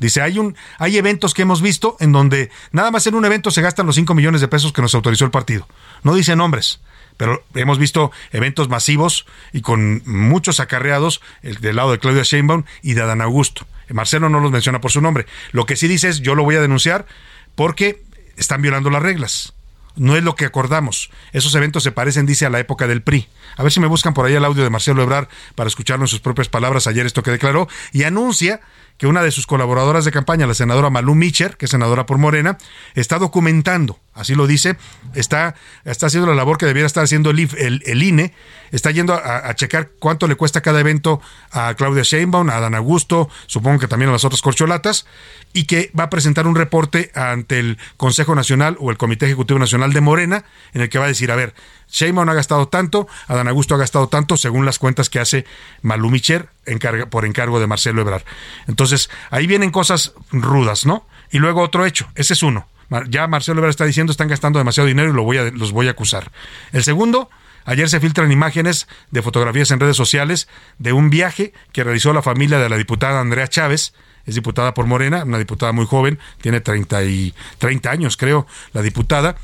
Dice, hay, un, hay eventos que hemos visto en donde nada más en un evento se gastan los 5 millones de pesos que nos autorizó el partido. No dice nombres, pero hemos visto eventos masivos y con muchos acarreados el, del lado de Claudia Sheinbaum y de Adán Augusto. Marcelo no los menciona por su nombre. Lo que sí dice es, yo lo voy a denunciar porque están violando las reglas. No es lo que acordamos. Esos eventos se parecen, dice, a la época del PRI. A ver si me buscan por ahí el audio de Marcelo Ebrard para escucharlo en sus propias palabras ayer esto que declaró y anuncia que una de sus colaboradoras de campaña, la senadora Malú Micher, que es senadora por Morena, está documentando, así lo dice, está, está haciendo la labor que debiera estar haciendo el, INE, está yendo a, checar cuánto le cuesta cada evento a Claudia Sheinbaum, a Dan Augusto, supongo que también a las otras corcholatas, y que va a presentar un reporte ante el Consejo Nacional o el Comité Ejecutivo Nacional de Morena, en el que va a decir, a ver, Sheinbaum ha gastado tanto, Adán Augusto ha gastado tanto, según las cuentas que hace Malú Micher encarga, por encargo de Marcelo Ebrard. Entonces, ahí vienen cosas rudas, ¿no? Y luego otro hecho, ese es uno. Ya Marcelo Ebrard está diciendo están gastando demasiado dinero y lo voy a, los voy a acusar. El segundo, ayer se filtran imágenes de fotografías en redes sociales de un viaje que realizó la familia de la diputada Andrea Chávez, es diputada por Morena, una diputada muy joven, tiene 30, y, 30 años creo, la diputada,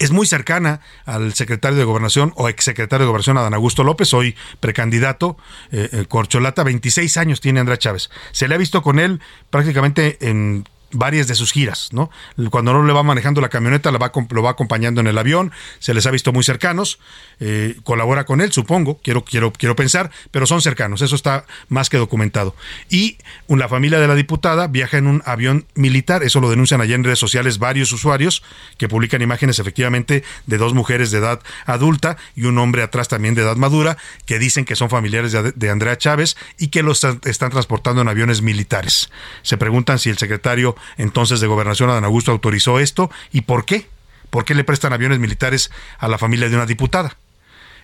es muy cercana al secretario de Gobernación o exsecretario de Gobernación, Adán Augusto López, hoy precandidato, eh, Corcholata, 26 años tiene Andrea Chávez. Se le ha visto con él prácticamente en varias de sus giras, ¿no? Cuando no le va manejando la camioneta, la va, lo va acompañando en el avión, se les ha visto muy cercanos, eh, colabora con él, supongo, quiero, quiero, quiero pensar, pero son cercanos, eso está más que documentado. Y la familia de la diputada viaja en un avión militar, eso lo denuncian allá en redes sociales varios usuarios que publican imágenes efectivamente de dos mujeres de edad adulta y un hombre atrás también de edad madura, que dicen que son familiares de, de Andrea Chávez y que los están transportando en aviones militares. Se preguntan si el secretario entonces de Gobernación, Adán Augusto, autorizó esto y por qué. ¿Por qué le prestan aviones militares a la familia de una diputada?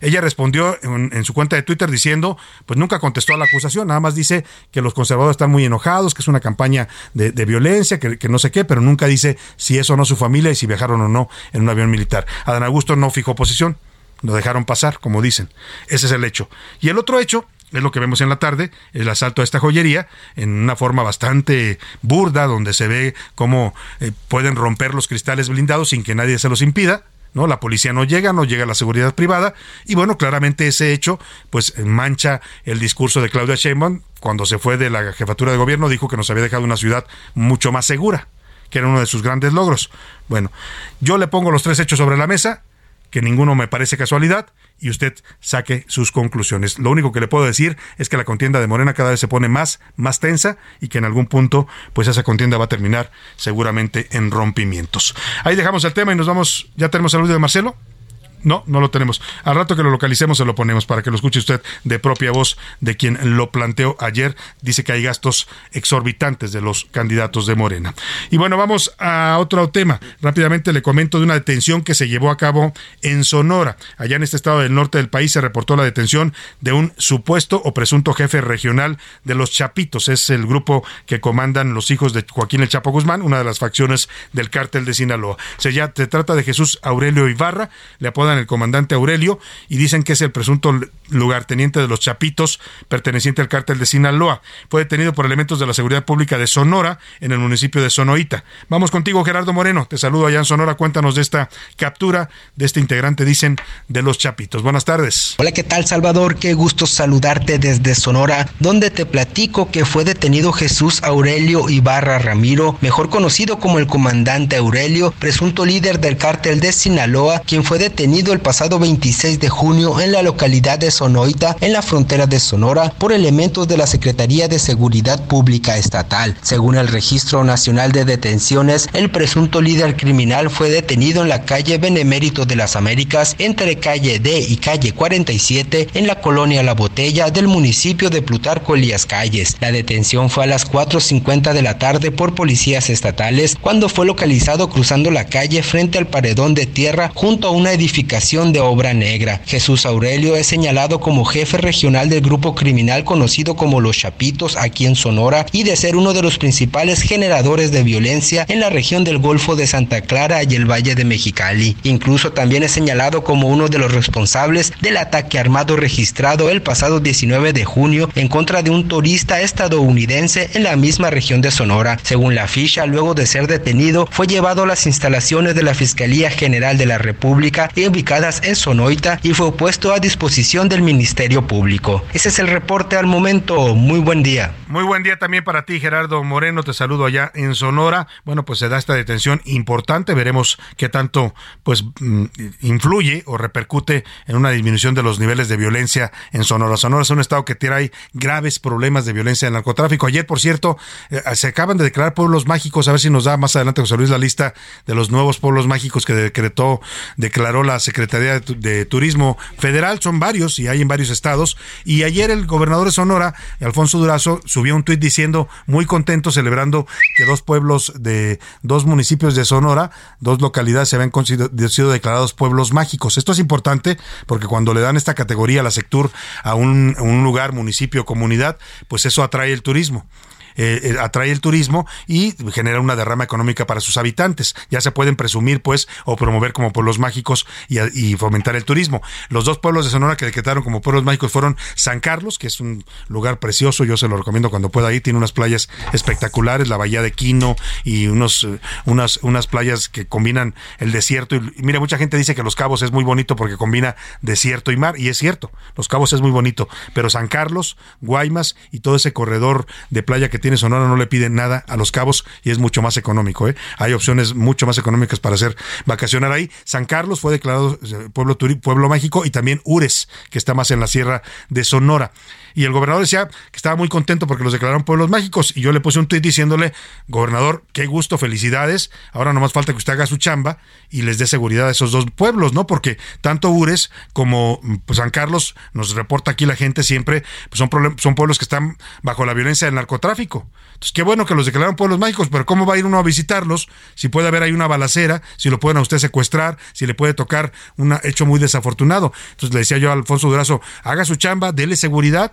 Ella respondió en, en, su cuenta de Twitter diciendo, pues nunca contestó a la acusación, nada más dice que los conservadores están muy enojados, que es una campaña de, violencia, que, que, no sé qué, pero nunca dice si es o no su familia y si viajaron o no en un avión militar. Adán Augusto no fijó posición, lo dejaron pasar, como dicen. Ese es el hecho. Y el otro hecho es lo que vemos en la tarde, el asalto a esta joyería, en una forma bastante burda, donde se ve cómo eh, pueden romper los cristales blindados sin que nadie se los impida. ¿no? La policía no llega, no llega la seguridad privada y bueno, claramente ese hecho pues mancha el discurso de Claudia Sheinbaum cuando se fue de la jefatura de gobierno dijo que nos había dejado una ciudad mucho más segura, que era uno de sus grandes logros. Bueno, yo le pongo los tres hechos sobre la mesa, que ninguno me parece casualidad y usted saque sus conclusiones. Lo único que le puedo decir es que la contienda de Morena cada vez se pone más, más tensa y que en algún punto, pues esa contienda va a terminar seguramente en rompimientos. Ahí dejamos el tema y nos vamos. ¿Ya tenemos audio de Marcelo? No, no lo tenemos. Al rato que lo localicemos se lo ponemos para que lo escuche usted de propia voz de quien lo planteó ayer. Dice que hay gastos exorbitantes de los candidatos de Morena. Y bueno, vamos a otro tema. Rápidamente le comento de una detención que se llevó a cabo en Sonora. Allá en este estado del norte del país se reportó la detención de un supuesto o presunto jefe regional de los Chapitos. Es el grupo que comandan los hijos de Joaquín El Chapo Guzmán, una de las facciones del cártel de Sinaloa. Se, ya, se trata de Jesús Aurelio Ibarra. Le apodan el comandante Aurelio y dicen que es el presunto lugarteniente de los Chapitos, perteneciente al cártel de Sinaloa. Fue detenido por elementos de la seguridad pública de Sonora, en el municipio de Sonoita. Vamos contigo, Gerardo Moreno. Te saludo allá en Sonora. Cuéntanos de esta captura de este integrante, dicen, de los Chapitos. Buenas tardes. Hola, ¿qué tal, Salvador? Qué gusto saludarte desde Sonora, donde te platico que fue detenido Jesús Aurelio Ibarra Ramiro, mejor conocido como el comandante Aurelio, presunto líder del cártel de Sinaloa, quien fue detenido el pasado 26 de junio en la localidad de Sonoita, en la frontera de Sonora, por elementos de la Secretaría de Seguridad Pública Estatal. Según el Registro Nacional de Detenciones, el presunto líder criminal fue detenido en la calle Benemérito de las Américas, entre calle D y calle 47, en la colonia La Botella del municipio de Plutarco Elías Calles. La detención fue a las 4.50 de la tarde por policías estatales, cuando fue localizado cruzando la calle frente al paredón de tierra junto a una edificación de obra negra. Jesús Aurelio es señalado como jefe regional del grupo criminal conocido como Los Chapitos aquí en Sonora y de ser uno de los principales generadores de violencia en la región del Golfo de Santa Clara y el Valle de Mexicali. Incluso también es señalado como uno de los responsables del ataque armado registrado el pasado 19 de junio en contra de un turista estadounidense en la misma región de Sonora. Según la ficha, luego de ser detenido, fue llevado a las instalaciones de la Fiscalía General de la República y ubicadas en Sonoita y fue puesto a disposición del Ministerio Público. Ese es el reporte al momento. Muy buen día. Muy buen día también para ti, Gerardo Moreno. Te saludo allá en Sonora. Bueno, pues se da esta detención importante. Veremos qué tanto pues mm, influye o repercute en una disminución de los niveles de violencia en Sonora. Sonora es un estado que tiene graves problemas de violencia del narcotráfico. Ayer, por cierto, eh, se acaban de declarar pueblos mágicos. A ver si nos da más adelante José Luis la lista de los nuevos pueblos mágicos que decretó, declaró la Secretaría de Turismo Federal. Son varios y hay en varios estados. Y ayer el gobernador de Sonora, Alfonso Durazo, subió un tuit diciendo muy contento, celebrando que dos pueblos de dos municipios de Sonora, dos localidades se habían sido declarados pueblos mágicos. Esto es importante porque cuando le dan esta categoría a la Sectur a un, un lugar, municipio, comunidad, pues eso atrae el turismo. Eh, eh, atrae el turismo y genera una derrama económica para sus habitantes. Ya se pueden presumir, pues, o promover como pueblos mágicos y, fomentar el turismo. Los dos pueblos de Sonora que decretaron como pueblos mágicos fueron San Carlos, que es un lugar precioso, yo se lo recomiendo cuando pueda ir, tiene unas playas espectaculares, la bahía de Quino y unos, eh, unas, unas playas que combinan el desierto. Mira, mucha gente dice que Los Cabos es muy bonito porque combina desierto y mar, y es cierto, Los Cabos es muy bonito, pero San Carlos, Guaymas y todo ese corredor de playa que tiene Sonora no le piden nada a los cabos y es mucho más económico. ¿eh? Hay opciones mucho más económicas para hacer vacacionar ahí. San Carlos fue declarado eh, pueblo, pueblo mágico y también Ures, que está más en la sierra de Sonora. Y el gobernador decía que estaba muy contento porque los declararon pueblos mágicos. Y yo le puse un tuit diciéndole, gobernador, qué gusto, felicidades. Ahora no más falta que usted haga su chamba y les dé seguridad a esos dos pueblos, ¿no? Porque tanto Ures como pues, San Carlos, nos reporta aquí la gente siempre, pues son, son pueblos que están bajo la violencia del narcotráfico. Entonces, qué bueno que los declararon pueblos mágicos, pero ¿cómo va a ir uno a visitarlos si puede haber ahí una balacera, si lo pueden a usted secuestrar, si le puede tocar un hecho muy desafortunado? Entonces le decía yo a Alfonso Durazo, haga su chamba, dele seguridad,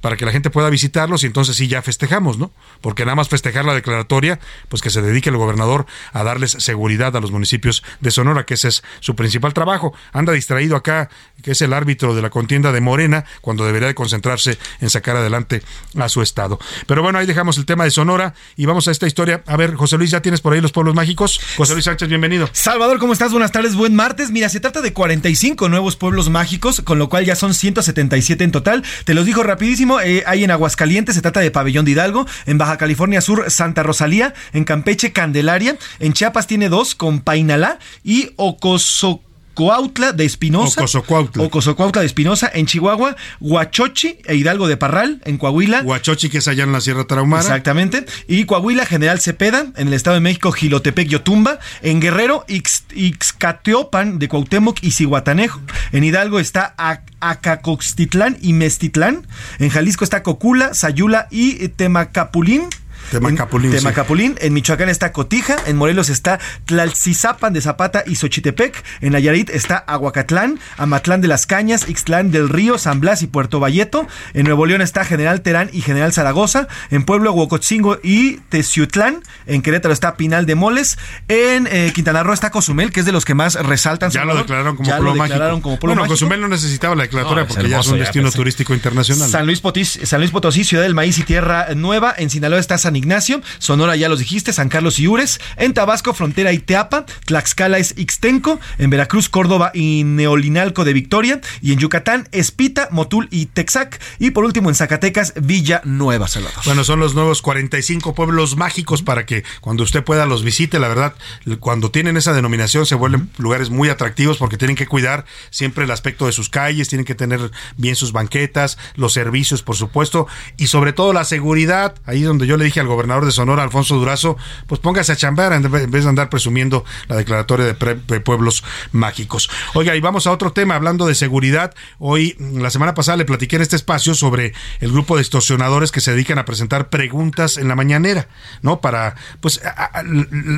para que la gente pueda visitarlos y entonces sí ya festejamos, ¿no? Porque nada más festejar la declaratoria, pues que se dedique el gobernador a darles seguridad a los municipios de Sonora, que ese es su principal trabajo. Anda distraído acá, que es el árbitro de la contienda de Morena, cuando debería de concentrarse en sacar adelante a su estado. Pero bueno, ahí dejamos el tema de Sonora y vamos a esta historia. A ver, José Luis, ¿ya tienes por ahí los pueblos mágicos? José Luis Sánchez, bienvenido. Salvador, ¿cómo estás? Buenas tardes, buen martes. Mira, se trata de 45 nuevos pueblos mágicos, con lo cual ya son 177 en total. Te los digo rapidísimo, eh, hay en Aguascalientes, se trata de Pabellón de Hidalgo, en Baja California Sur, Santa Rosalía, en Campeche, Candelaria, en Chiapas tiene dos, con Painalá y Ocoso Coautla de Espinosa. Ocosocuautla. de Espinosa. En Chihuahua, Huachochi e Hidalgo de Parral. En Coahuila. Huachochi, que es allá en la Sierra Tarahumara. Exactamente. Y Coahuila, General Cepeda. En el Estado de México, Gilotepec, Yotumba. En Guerrero, Ixcateopan de Cuauhtémoc y Cihuatanejo. En Hidalgo está Acacoxtitlán y Mestitlán. En Jalisco está Cocula, Sayula y Temacapulín. Temacapulín. En, Temacapulín. En Michoacán está Cotija. En Morelos está Tlalcizapan de Zapata y Xochitepec. En Nayarit está Aguacatlán, Amatlán de las Cañas, Ixtlán del Río, San Blas y Puerto Valleto. En Nuevo León está General Terán y General Zaragoza. En Pueblo, Huocotzingo y Teciutlán. En Querétaro está Pinal de Moles. En eh, Quintana Roo está Cozumel, que es de los que más resaltan. Ya lo declararon como pueblo mágico. bueno, Cozumel no necesitaba la declaratoria porque ya es un destino turístico internacional. San Luis, San Luis Potosí, Ciudad del Maíz y Tierra Nueva. En Sinaloa está San Ignacio, Sonora ya los dijiste, San Carlos y Ures, en Tabasco, Frontera y Teapa, Tlaxcala es Ixtenco, en Veracruz, Córdoba y Neolinalco de Victoria, y en Yucatán, Espita, Motul y Texac, y por último en Zacatecas, Villa Nueva, Salvador. Bueno, son los nuevos 45 pueblos mágicos para que cuando usted pueda los visite, la verdad, cuando tienen esa denominación se vuelven lugares muy atractivos porque tienen que cuidar siempre el aspecto de sus calles, tienen que tener bien sus banquetas, los servicios, por supuesto, y sobre todo la seguridad, ahí donde yo le dije al gobernador de Sonora, Alfonso Durazo, pues póngase a chambear en vez de andar presumiendo la declaratoria de, pueblos mágicos. Oiga, y vamos a otro tema, hablando de seguridad. Hoy, la semana pasada, le platiqué en este espacio sobre el grupo de extorsionadores que se dedican a presentar preguntas en la mañanera, ¿no? Para, pues,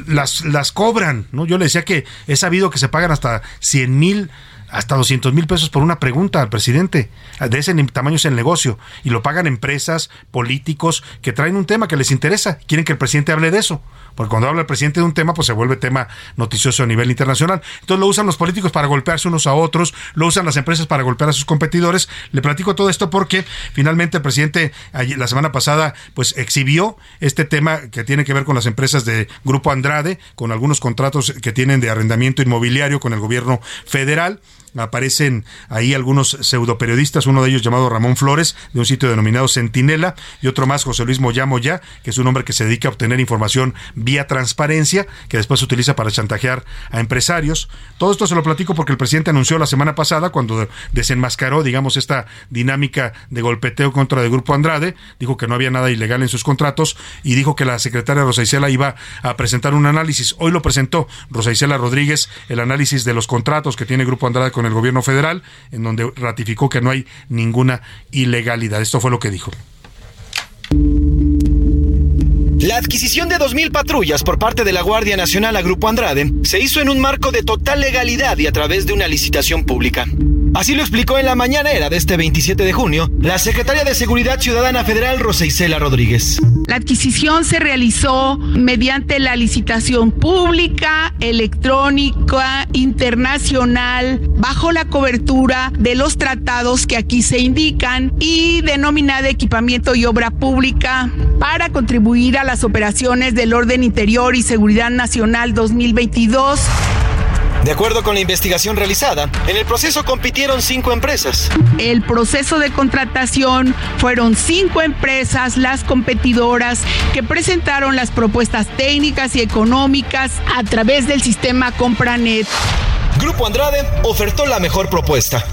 las, las cobran, ¿no? Yo le decía que he sabido que se pagan hasta 100 mil hasta 200 mil pesos por una pregunta al presidente. De ese tamaño es el negocio. Y lo pagan empresas, políticos que traen un tema que les interesa. Quieren que el presidente hable de eso. Porque cuando habla el presidente de un tema, pues se vuelve tema noticioso a nivel internacional. Entonces lo usan los políticos para golpearse unos a otros, lo usan las empresas para golpear a sus competidores. Le platico todo esto porque finalmente el presidente la semana pasada pues exhibió este tema que tiene que ver con las empresas de Grupo Andrade, con algunos contratos que tienen de arrendamiento inmobiliario con el gobierno federal aparecen ahí algunos pseudoperiodistas, uno de ellos llamado Ramón Flores, de un sitio denominado Centinela, y otro más, José Luis Moya ya, que es un hombre que se dedica a obtener información vía transparencia, que después se utiliza para chantajear a empresarios. Todo esto se lo platico porque el presidente anunció la semana pasada, cuando desenmascaró, digamos, esta dinámica de golpeteo contra el Grupo Andrade, dijo que no había nada ilegal en sus contratos y dijo que la secretaria Rosa Isela iba a presentar un análisis. Hoy lo presentó Rosa Isela Rodríguez, el análisis de los contratos que tiene Grupo Andrade con el gobierno federal, en donde ratificó que no hay ninguna ilegalidad. Esto fue lo que dijo. La adquisición de 2.000 patrullas por parte de la Guardia Nacional a Grupo Andrade se hizo en un marco de total legalidad y a través de una licitación pública. Así lo explicó en la mañanera de este 27 de junio la secretaria de Seguridad Ciudadana Federal Rosa Isela Rodríguez. La adquisición se realizó mediante la licitación pública, electrónica, internacional, bajo la cobertura de los tratados que aquí se indican y denominada equipamiento y obra pública para contribuir a las operaciones del orden interior y seguridad nacional 2022 de acuerdo con la investigación realizada, en el proceso compitieron cinco empresas. El proceso de contratación fueron cinco empresas, las competidoras, que presentaron las propuestas técnicas y económicas a través del sistema CompraNet. Grupo Andrade ofertó la mejor propuesta.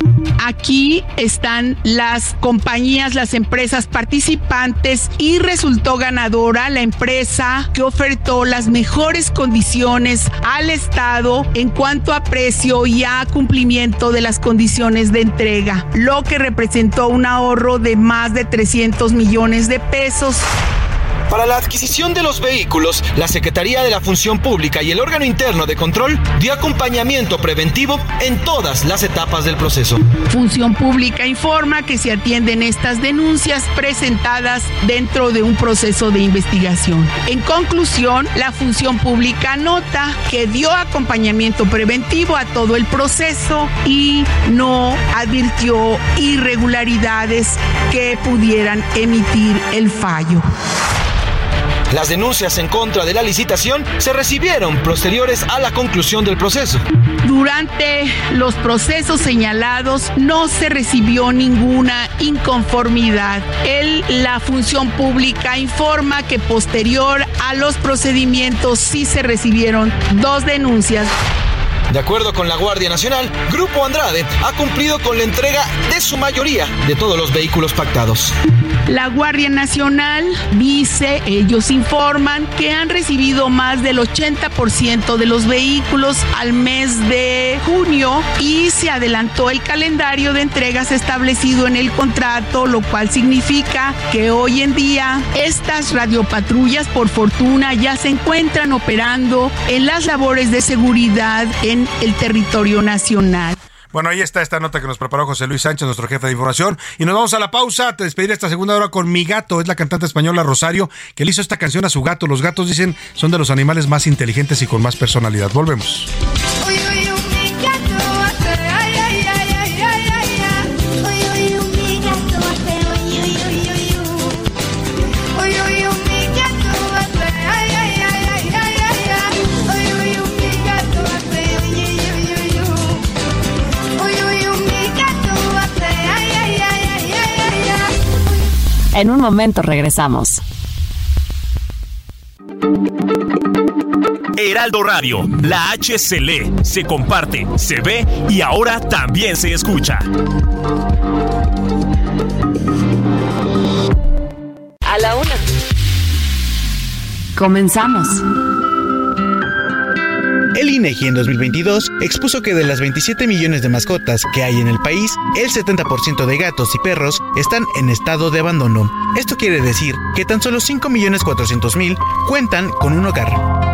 Aquí están las compañías, las empresas participantes y resultó ganadora la empresa que ofertó las mejores condiciones al Estado en cuanto a precio y a cumplimiento de las condiciones de entrega, lo que representó un ahorro de más de 300 millones de pesos. Para la adquisición de los vehículos, la Secretaría de la Función Pública y el órgano interno de control dio acompañamiento preventivo en todas las etapas del proceso. Función Pública informa que se atienden estas denuncias presentadas dentro de un proceso de investigación. En conclusión, la Función Pública nota que dio acompañamiento preventivo a todo el proceso y no advirtió irregularidades que pudieran emitir el fallo. Las denuncias en contra de la licitación se recibieron posteriores a la conclusión del proceso. Durante los procesos señalados no se recibió ninguna inconformidad. El, la función pública informa que posterior a los procedimientos sí se recibieron dos denuncias. De acuerdo con la Guardia Nacional, Grupo Andrade ha cumplido con la entrega de su mayoría de todos los vehículos pactados. La Guardia Nacional dice, ellos informan que han recibido más del 80% de los vehículos al mes de junio y se adelantó el calendario de entregas establecido en el contrato, lo cual significa que hoy en día estas radiopatrullas por fortuna ya se encuentran operando en las labores de seguridad en el territorio nacional. Bueno, ahí está esta nota que nos preparó José Luis Sánchez, nuestro jefe de información. Y nos vamos a la pausa. Te despedir esta segunda hora con Mi Gato. Es la cantante española Rosario que le hizo esta canción a su gato. Los gatos dicen son de los animales más inteligentes y con más personalidad. Volvemos. En un momento regresamos. Heraldo Radio, la H se lee, se comparte, se ve y ahora también se escucha. A la una. Comenzamos. El INEGI en 2022 expuso que de las 27 millones de mascotas que hay en el país, el 70% de gatos y perros están en estado de abandono. Esto quiere decir que tan solo 5.400.000 cuentan con un hogar.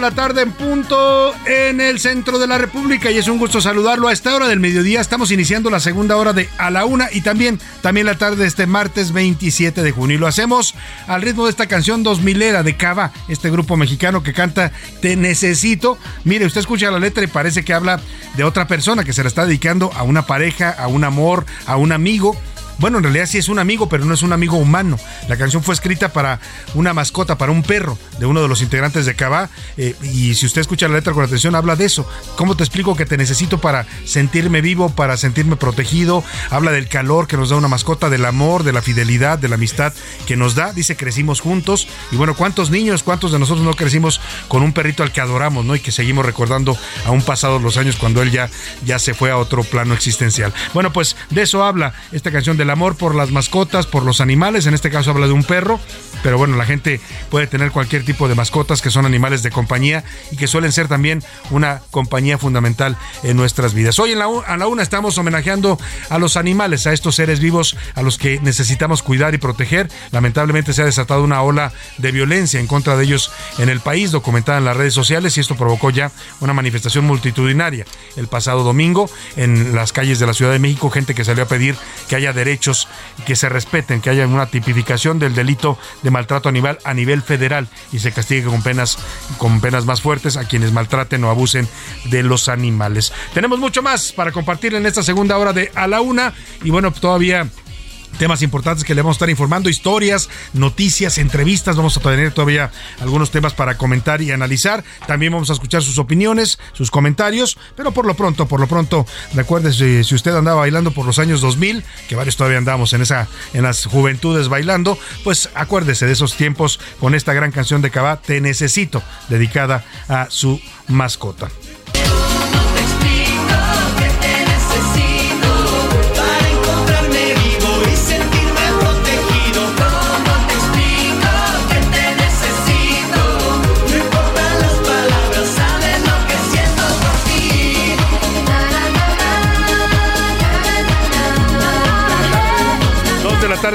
La tarde en punto en el centro de la República y es un gusto saludarlo a esta hora del mediodía. Estamos iniciando la segunda hora de a la una y también, también la tarde de este martes 27 de junio. Y lo hacemos al ritmo de esta canción 2000era de Cava, este grupo mexicano que canta Te necesito. Mire, usted escucha la letra y parece que habla de otra persona que se la está dedicando a una pareja, a un amor, a un amigo bueno, en realidad sí es un amigo, pero no es un amigo humano. La canción fue escrita para una mascota, para un perro de uno de los integrantes de Cabá. Eh, y si usted escucha la letra con atención, habla de eso. ¿Cómo te explico que te necesito para sentirme vivo, para sentirme protegido? Habla del calor que nos da una mascota, del amor, de la fidelidad, de la amistad que nos da. Dice, crecimos juntos. Y bueno, ¿cuántos niños, cuántos de nosotros no crecimos con un perrito al que adoramos, ¿no? Y que seguimos recordando aún pasados los años cuando él ya, ya se fue a otro plano existencial. Bueno, pues de eso habla esta canción de amor por las mascotas, por los animales, en este caso habla de un perro, pero bueno, la gente puede tener cualquier tipo de mascotas que son animales de compañía y que suelen ser también una compañía fundamental en nuestras vidas. Hoy en la, a la una estamos homenajeando a los animales, a estos seres vivos a los que necesitamos cuidar y proteger. Lamentablemente se ha desatado una ola de violencia en contra de ellos en el país, documentada en las redes sociales, y esto provocó ya una manifestación multitudinaria el pasado domingo en las calles de la Ciudad de México, gente que salió a pedir que haya derechos, que se respeten, que haya una tipificación del delito de maltrato animal a nivel federal y se castigue con penas, con penas más fuertes a quienes maltraten o abusen de los animales. Tenemos mucho más para compartir en esta segunda hora de A la Una y bueno, todavía temas importantes que le vamos a estar informando, historias, noticias, entrevistas, vamos a tener todavía algunos temas para comentar y analizar, también vamos a escuchar sus opiniones, sus comentarios, pero por lo pronto, por lo pronto, recuerde si, usted andaba bailando por los años 2000, que varios todavía andamos en esa en las juventudes bailando, pues acuérdese de esos tiempos con esta gran canción de Cabá, Te necesito, dedicada a su mascota.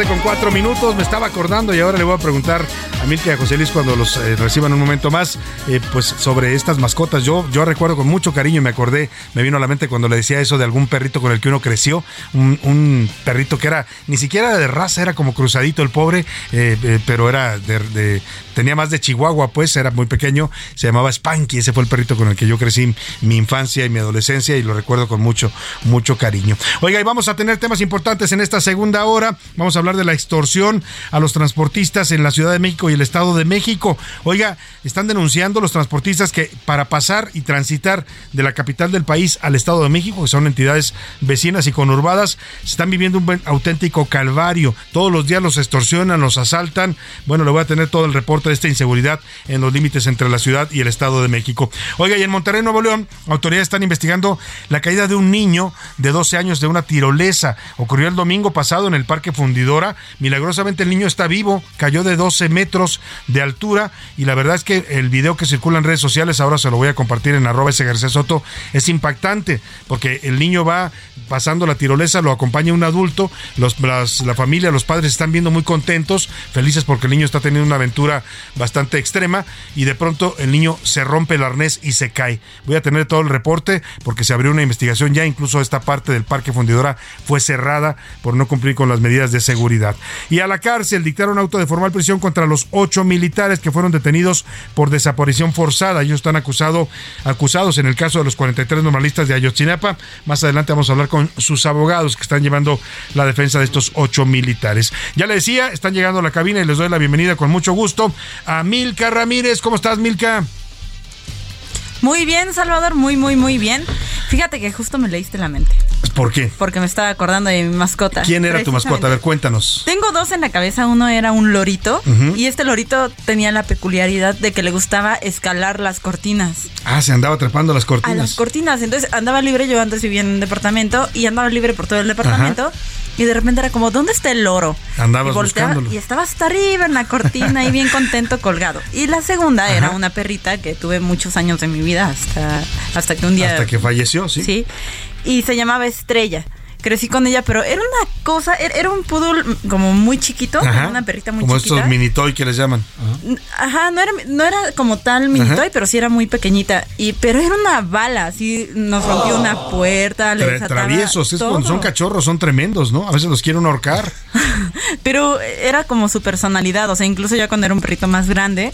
Con cuatro minutos. Me estaba acordando y ahora le voy a preguntar a Milka y a José Luis cuando los eh, reciban un momento más, eh, pues sobre estas mascotas. Yo, yo recuerdo con mucho cariño y me acordé, me vino a la mente cuando le decía eso de algún perrito con el que uno creció, un, perrito que era ni siquiera de raza, era como cruzadito el pobre, eh, pero era de, tenía más de Chihuahua, pues era muy pequeño, se llamaba Spanky, ese fue el perrito con el que yo crecí mi infancia y mi adolescencia y lo recuerdo con mucho, mucho cariño. Oiga, y vamos a tener temas importantes en esta segunda hora. Vamos a hablar de la extorsión a los transportistas en la Ciudad de México y el Estado de México. Oiga, están denunciando los transportistas que para pasar y transitar de la capital del país al Estado de México, que son entidades vecinas y conurbadas, están viviendo un auténtico calvario. Todos los días los extorsionan, los asaltan. Bueno, le voy a tener todo el reporte de esta inseguridad en los límites entre la ciudad y el Estado de México. Oiga, y en Monterrey, Nuevo León, autoridades están investigando la caída de un niño de 12 años de una tirolesa. Ocurrió el domingo pasado en el Parque Fundidora. Milagrosamente el niño está vivo, cayó de 12 metros de altura y la verdad es que el video que circula en redes sociales, ahora se lo voy a compartir en arroba ese Soto, es impactante porque el niño va pasando la tirolesa, lo acompaña un adulto, la familia, los padres están viendo muy contentos, felices porque el niño está teniendo una aventura bastante extrema y de pronto el niño se rompe el arnés y se cae. Voy a tener todo el reporte porque se abrió una investigación ya, incluso esta parte del Parque Fundidora fue cerrada por no cumplir con las medidas de seguridad. Y a la cárcel dictaron auto de formal prisión contra los ocho militares que fueron detenidos por desaparición forzada. Ellos están acusado, acusados en el caso de los 43 normalistas de Ayotzinapa. Más adelante vamos a hablar con sus abogados que están llevando la defensa de estos ocho militares. Ya le decía, están llegando a la cabina y les doy la bienvenida con mucho gusto a Milka Ramírez. ¿Cómo estás, Milka? Muy bien, Salvador, muy, muy, muy bien. Fíjate que justo me leíste la mente. ¿Por qué? Porque me estaba acordando de mi mascota. ¿Quién era tu mascota? A ver, cuéntanos. Tengo dos en la cabeza. Uno era un lorito y este lorito tenía la peculiaridad de que le gustaba escalar las cortinas. Ah, se andaba trepando las A cortinas. las cortinas. Entonces andaba libre, yo antes vivía en un departamento y andaba libre por todo el departamento. Y de repente era como, ¿dónde está el loro? Andabas y volteaba buscándolo. y estaba hasta arriba en la cortina y bien contento colgado. Y la segunda era una perrita que tuve muchos años de mi vida hasta, hasta que un día... Hasta que falleció, sí. Sí. Y se llamaba Estrella. Crecí con ella, pero era una cosa, era, era un poodle como muy chiquito, Ajá. una perrita muy Como chiquita. estos mini toy que les llaman. Ajá, no era, no era como tal mini Ajá. toy, pero sí era muy pequeñita. Y, pero era una bala, así nos rompió una puerta, le Tra- traviesos, es cuando son cachorros, son tremendos, ¿no? A veces los quieren ahorcar. [LAUGHS] Pero era como su personalidad, o sea, incluso ya cuando era un perrito más grande,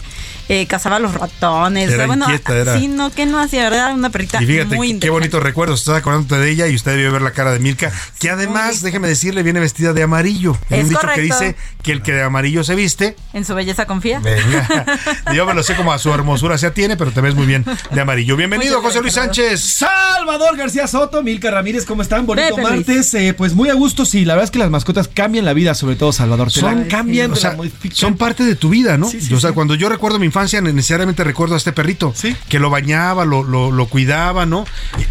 eh, cazaba los ratones. o sea, Era bueno, inquieta, era- sí, no, que no hacía, ¿verdad? Una perrita Y fíjate, muy qué, bonitos recuerdos. Estás acordándote de ella y usted debió ver la cara de Milka, que además, déjeme decirle, viene vestida de amarillo. Hay Es un dicho que dice que el que de amarillo se viste, En su belleza confía. venga. [LAUGHS] Yo me lo sé como a su hermosura se tiene, pero te ves muy bien de amarillo. Bienvenido, José Luis Sánchez. Salvador García Soto, Milka Ramírez, ¿cómo están? Bonito Pepe martes. eh, pues muy a gusto, sí. La verdad es que las mascotas cambian la vida, sobre todo Salvador. Son, cambian, o sea, son parte de tu vida, ¿no? Sí, sí, o sea, sí. cuando yo recuerdo mi infancia, necesariamente recuerdo a este perrito, que lo bañaba, lo, lo, lo cuidaba, ¿no?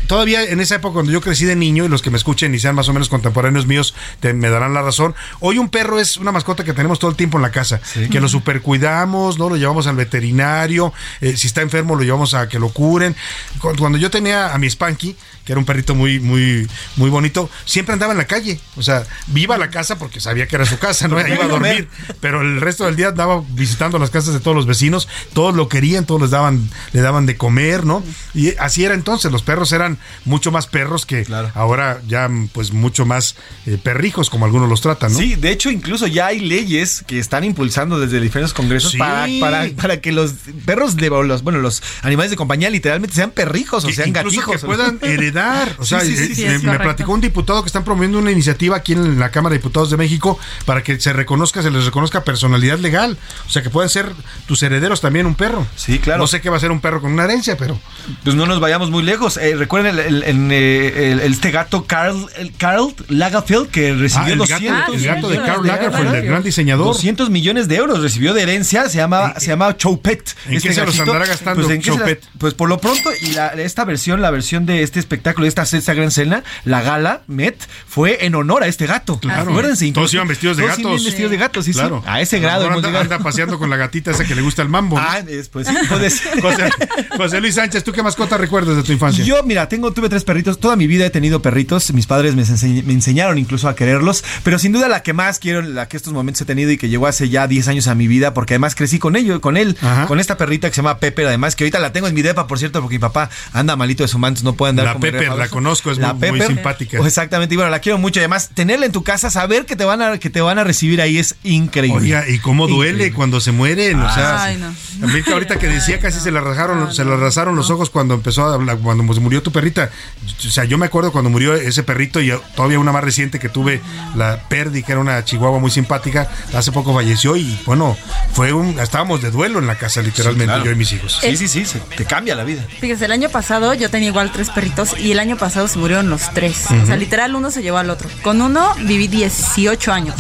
todavía en esa época cuando yo crecí de niño y los que me escuchen y sean más o menos contemporáneos míos te- me darán la razón. Hoy un perro es una mascota que tenemos todo el tiempo en la casa, que lo supercuidamos, ¿no? Lo llevamos al veterinario, eh, si está enfermo lo llevamos a que lo curen. Cu- Cuando yo tenía a mi Spanky, que era un perrito muy, muy, muy bonito, siempre andaba en la calle. O sea, viva a la casa porque sabía que era su casa, ¿no? Iba a dormir. Pero el resto del día andaba visitando las casas de todos los vecinos, todos lo querían, todos les daban, le daban de comer, ¿no? Y así era entonces, los perros eran mucho más perros que ahora ya pues mucho más eh, perrijos, como algunos los tratan, ¿no? Sí, de hecho incluso ya hay leyes que están impulsando desde diferentes congresos Sí. para, para, para que los perros de los bueno los animales de compañía literalmente sean perrijos o Que sean gatijos que puedan [LAUGHS] heredar. O sea, sí, sí, eh, sí, me, platicó un diputado que están promoviendo una iniciativa aquí en la Cámara de Diputados de México para que se reconozca, se les reconozca personalidad legal. O sea, que puedan ser tus herederos también un perro. Sí, claro. No sé qué va a ser un perro con una herencia, pero. Pues no nos vayamos muy lejos. Eh, recuerden el, el- en, eh, el- este gato Carl, el Carl Lagerfeld que recibió Ah, el gato- 200 el gato de millones Karl Lagerfeld, el gran diseñador. 200 millones de euros recibió de herencia, se llama se llama Choupet. ¿En qué se los andará gastando Pues, ¿en qué se las- Choupet? pues por lo pronto y la- esta versión, la versión de este espectáculo, de esta sexta gran cena, la gala Met fue en honor a este gato. Claro. Acuérdense, Todos incluso- iban vestidos de todos iban gatos. vestidos de gatos, sí, sí. A ese grado hemos anda, anda paseando con la gatita esa que le gusta el mambo. ¿no? Ah, después sí. [LAUGHS] José, José Luis Sánchez, ¿tú qué mascota recuerdas de tu infancia? Yo, mira, tengo, tuve tres perritos. Toda mi vida he tenido perritos. Mis padres me, enseñ- me enseñaron incluso a quererlos. Pero sin duda la que más quiero, la que estos momentos he tenido y que llegó hace ya 10 años a mi vida, porque además crecí con ello, con él, con esta perrita que se llama Pepper, además, que ahorita la tengo en mi depa, por cierto, porque mi papá anda malito de su manto, no puede andar La como Pepper, la conozco, es La muy- simpática. pues exactamente, y bueno, la quiero mucho. Y además, tenerla en tu casa, saber que te van a, que te van a recibir ahí es increíble. Oiga, y cómo duele Increíble. cuando se mueren, o sea, Ay, no. también que ahorita que decía casi se le rajaron, se le rasaron los ojos cuando empezó a hablar, cuando murió tu perrita. O sea, yo me acuerdo cuando murió ese perrito y todavía una más reciente que tuve, la Perdi, que era una chihuahua muy simpática, hace poco falleció y bueno, fue un, estábamos de duelo en la casa literalmente, claro. yo y mis hijos. Sí, sí, sí, se- te cambia la vida. Fíjese, el año pasado yo tenía igual tres perritos y el año pasado se murieron los tres. O sea, literal uno se llevó al otro. Con uno viví 18 años,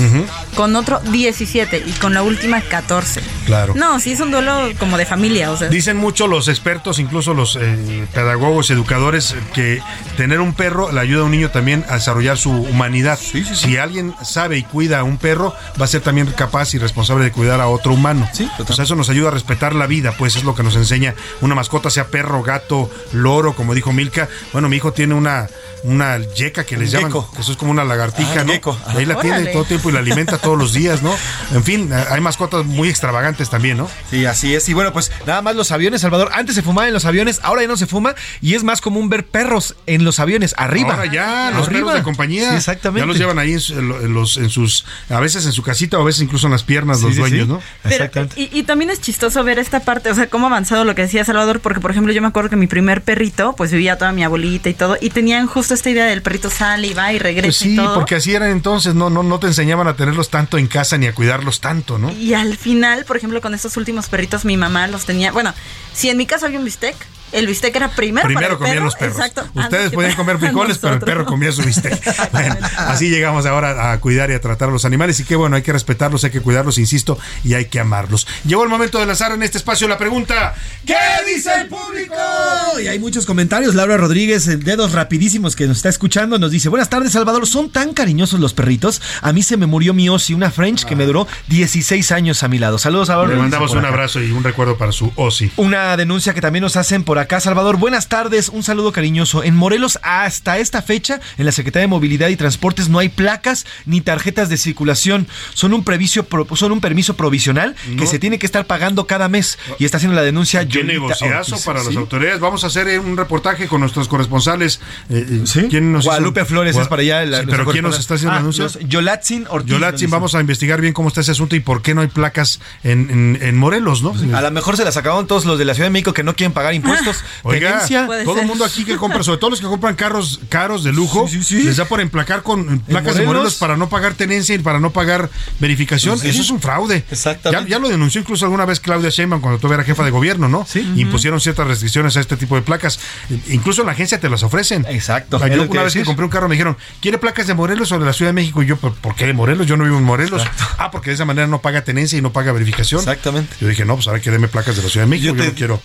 con otro 17 y con la última 14. Claro. No, sí es un duelo como de familia, o sea. Dicen mucho los expertos, incluso los eh, pedagogos, educadores, que tener un perro le ayuda a un niño también a desarrollar su humanidad. Si alguien sabe y cuida a un perro, va a ser también capaz y responsable de cuidar a otro humano. pues eso nos ayuda a respetar la vida, pues es lo que nos enseña una mascota, sea perro, gato, loro, como dijo Milka. Bueno, mi hijo tiene una una yeca que les Un llaman, que eso es como una lagartija, Ah, ¿no? gecko. Ahí la tiene todo el tiempo y la alimenta todos los días, ¿no? [LAUGHS] En fin, hay mascotas muy extravagantes también, ¿no? Sí, así es. Y bueno, pues nada más los aviones, Salvador. Antes se fumaba en los aviones, ahora ya no se fuma y es más común ver perros en los aviones, arriba. Ahora ya, los Arriba. perros de compañía. Sí, exactamente. Ya los llevan ahí en, su- en los, en sus, a veces en su casita o a veces incluso en las piernas Sí, los sí, dueños, sí. ¿no? Pero- y, y también es chistoso ver esta parte, o sea, cómo ha avanzado lo que decía Salvador, porque por ejemplo yo me acuerdo que mi primer perrito, pues vivía toda mi abuelita y todo, y tenían justo esta idea del perrito sale y va y regresa Pues sí, y todo. porque así eran entonces, no, no, no te enseñaban a tenerlos tanto en casa ni a cuidarlos tanto, ¿no? Y al final, por ejemplo, con estos últimos perritos, mi mamá los tenía. Bueno, si en mi casa había un bistec, el bistec era primero. para Primero el comían perro, los perros. Exacto. Ustedes podían comer [LAUGHS] frijoles, pero el perro comía su bistec. [LAUGHS] Bueno, así llegamos ahora a cuidar y a tratar a los animales. Y que bueno, hay que respetarlos, hay que cuidarlos, insisto, y hay que amarlos. Llegó el momento de lanzar en este espacio la pregunta: ¿Qué dice el público? Y hay muchos comentarios. Laura Rodríguez, dedos rapidísimos que nos está escuchando, nos dice: Buenas tardes, Salvador. Son tan cariñosos los perritos. A mí se me murió mi Osi, una French que me duró 16 años a mi lado. Saludos, Salvador. Le mandamos un abrazo y un recuerdo para su Osi. Una denuncia que también nos hacen por acá, Salvador. Buenas tardes, un saludo cariñoso. En Morelos, hasta esta fecha, en la Secretaría de Movilidad y Transportes no hay placas ni tarjetas de circulación. Son un, previso, pro- son un permiso provisional que se tiene que estar pagando cada mes. Y está haciendo la denuncia Qué negociazo Ortiz. para las autoridades. Vamos a hacer eh, un reportaje con nuestros corresponsales. Eh, eh, ¿Sí? ¿quién nos hizo? Guadalupe Flores Gua- es para allá. la- Sí, pero ¿quién nos está haciendo Ah, anuncio? los- Yolatzin Ortiz. Yolatzin, vamos a investigar bien cómo está ese asunto y por qué no hay placas en, en- en Morelos, ¿no? A lo mejor se las acabaron todos los de la Ciudad de México que no quieren pagar impuestos. Oiga, Tenencia. todo el mundo aquí que compra, sobre todo los que compran carros caros de lujo, les da por emplacar con placas de Morelos? Para no pagar tenencia y para no pagar verificación. Sí. Eso es un fraude. Exactamente. Ya, ya lo denunció incluso alguna vez Claudia Sheinbaum cuando todavía era jefa de gobierno, ¿no? Impusieron ciertas restricciones a este tipo de placas. Incluso en la agencia te las ofrecen. Exacto. Yo Es lo una que vez que compré un carro me dijeron, ¿quiere placas de Morelos o de la Ciudad de México? Y yo, "¿Por- ¿por qué de Morelos? Yo no vivo en Morelos. Ah, porque de esa manera no paga tenencia y no paga verificación. Exactamente. Yo dije, no, pues ahora que deme placas de la Ciudad de México, yo, Yo te- no quiero.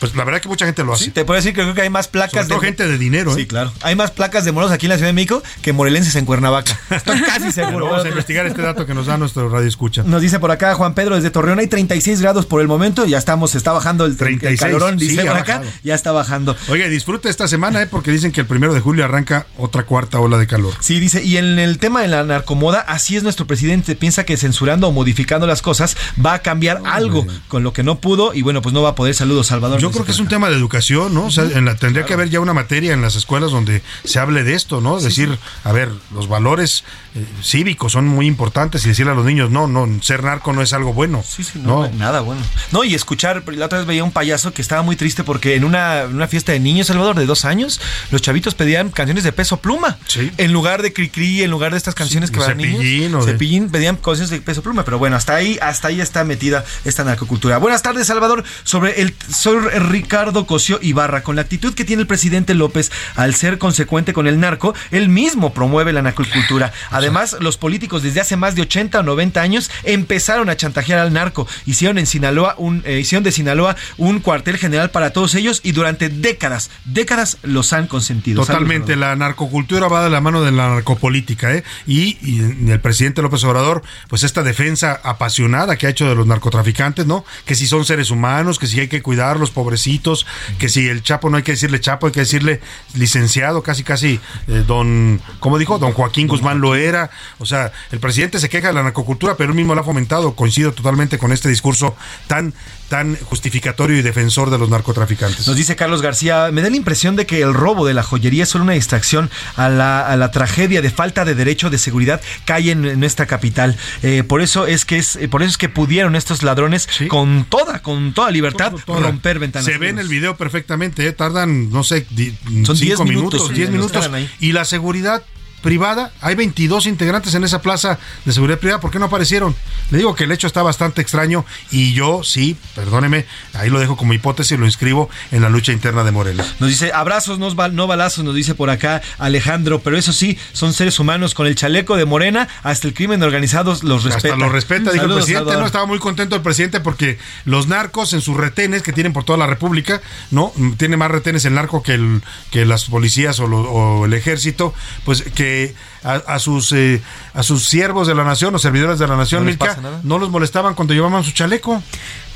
Pues la verdad que mucha gente lo hace. Sí, te puedo decir que creo que hay más placas Sobre todo gente de dinero, Sí, ¿eh? claro. Hay más placas de moros aquí en la Ciudad de México que morelenses en Cuernavaca. [LAUGHS] Estoy casi seguro. vamos a investigar este dato que nos da nuestro radio escucha. Nos dice por acá Juan Pedro desde Torreón, hay 36 grados por el momento, ya estamos, está bajando el, el 36, calorón, sí, dice ha por acá, bajado. ya está bajando. Oye, disfrute esta semana, ¿eh? Porque dicen que el primero de julio arranca otra cuarta ola de calor. Sí, dice, y en el tema de la narcomoda, así es nuestro presidente, piensa que censurando o modificando las cosas va a cambiar algo con lo que no pudo y bueno, pues no va a poder. Saludos, Salvador. Yo Dice creo que es un tema de educación, ¿no? O sea, en la, tendría que haber ya una materia en las escuelas donde se hable de esto, ¿no? Decir, a ver, los valores eh, cívicos son muy importantes y decirle a los niños, no, no, ser narco no es algo bueno. Sí, sí, no, nada bueno. No, y escuchar, la otra vez veía un payaso que estaba muy triste porque en una, una fiesta de niños, Salvador, de dos años, los chavitos pedían canciones de peso pluma. En lugar de Cricri, en lugar de estas canciones que van Cepillín niños. o de- Cepillín pedían canciones de peso pluma. Pero bueno, hasta ahí, hasta ahí está metida esta narcocultura. Buenas tardes, Salvador. Sobre el soy Ricardo Cosío Ibarra, con la actitud que tiene el presidente López al ser consecuente con el narco, él mismo promueve la narcocultura. Además, los políticos desde hace más de 80 o 90 años empezaron a chantajear al narco. Hicieron en Sinaloa un, eh, hicieron de Sinaloa un cuartel general para todos ellos y durante décadas, décadas los han consentido. Totalmente, la narcocultura va de la mano de la narcopolítica, ¿eh? Y, y el presidente López Obrador, pues esta defensa apasionada que ha hecho de los narcotraficantes, ¿no? Que si son seres humanos, que si hay que cuidarlos, pobrecitos, que si el Chapo no hay que decirle Chapo, hay que decirle licenciado, casi casi eh, don, ¿cómo dijo? Don Joaquín Guzmán lo era. O sea, el presidente se queja de la narcocultura, pero él mismo la ha fomentado. Coincido totalmente con este discurso tan, tan justificatorio y defensor de los narcotraficantes. Nos dice Carlos García, me da la impresión de que el robo de la joyería es solo una distracción a la, a la tragedia de falta de derecho de seguridad que hay en, en nuestra capital. Eh, por eso es que es, por eso es que pudieron estos ladrones con toda, con toda libertad Toda. romper ventanas. Se ve en el video perfectamente, ¿eh? tardan, no sé, di- Son cinco 10 minutos, minutos, sí, 10 los minutos. Y la seguridad privada, hay 22 integrantes en esa plaza de seguridad privada, ¿por qué no aparecieron? Le digo que el hecho está bastante extraño y yo sí, perdóneme, ahí lo dejo como hipótesis, lo inscribo en la lucha interna de Morelos. Nos dice abrazos, no, no balazos, nos dice por acá Alejandro, pero eso sí, son seres humanos con el chaleco de Morena, hasta el crimen organizado los respeta. Hasta lo respeta, dijo el presidente. Salvador. No estaba muy contento el presidente porque los narcos en sus retenes que tienen por toda la República, ¿no? Tiene más retenes el narco que, el, que las policías o, lo- o el ejército, pues que day a, a sus eh, a sus siervos de la nación o servidores de la nación, No Milka, no los molestaban cuando llevaban su chaleco.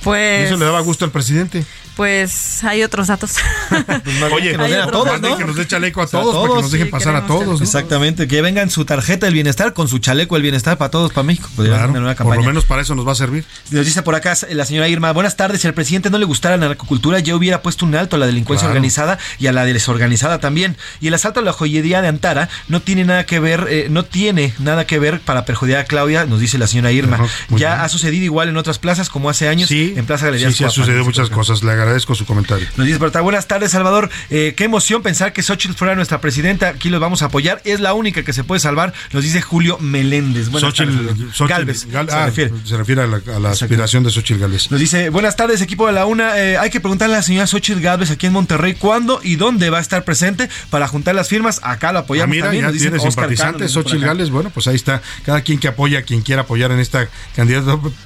Y Pues, eso le daba gusto al presidente. pues hay otros datos. [LAUGHS] Oye, que nos den a todos, ¿no? que nos dé chaleco a O sea, todos, para que nos dejen sí, pasar a todos. ¿no? Exactamente, que vengan su tarjeta del bienestar con su chaleco del bienestar para todos, para México. Podrían Claro, una por lo campaña. menos para eso nos va a servir. Nos dice por acá la señora Irma, buenas tardes, si al presidente no le gustara la narcocultura, ya hubiera puesto un alto a la delincuencia Claro. organizada y a la desorganizada también. Y el asalto a la joyería de Antara no tiene nada que ver, eh, no tiene nada que ver para perjudicar a Claudia, nos dice la señora Irma. Ajá, ya bien. ha sucedido igual en otras plazas como hace años Sí, en Plaza sí, Galerías. sí, ha Coapan, sucedido muchas cosas. Le agradezco su comentario. Nos dice acá, buenas tardes, Salvador. Eh, qué emoción pensar que Xochitl fuera nuestra presidenta. Aquí los vamos a apoyar. Es la única que se puede salvar, nos dice Julio Meléndez. Buenas Xochitl- tardes, Salvador. Xochitl- Galvez, Gal- se ah, refiere. se refiere a la, a la aspiración de Xochitl Gálvez. Nos dice, buenas tardes, equipo de la UNA. Eh, hay que preguntarle a la señora Xochitl Galvez aquí en Monterrey cuándo y dónde va a estar presente para juntar las firmas. Acá lo Ah, apoyamos mira, también. nos dice Oscar por Xochitl. Gálvez, bueno, pues ahí está, cada quien que apoya, a quien quiera apoyar en esta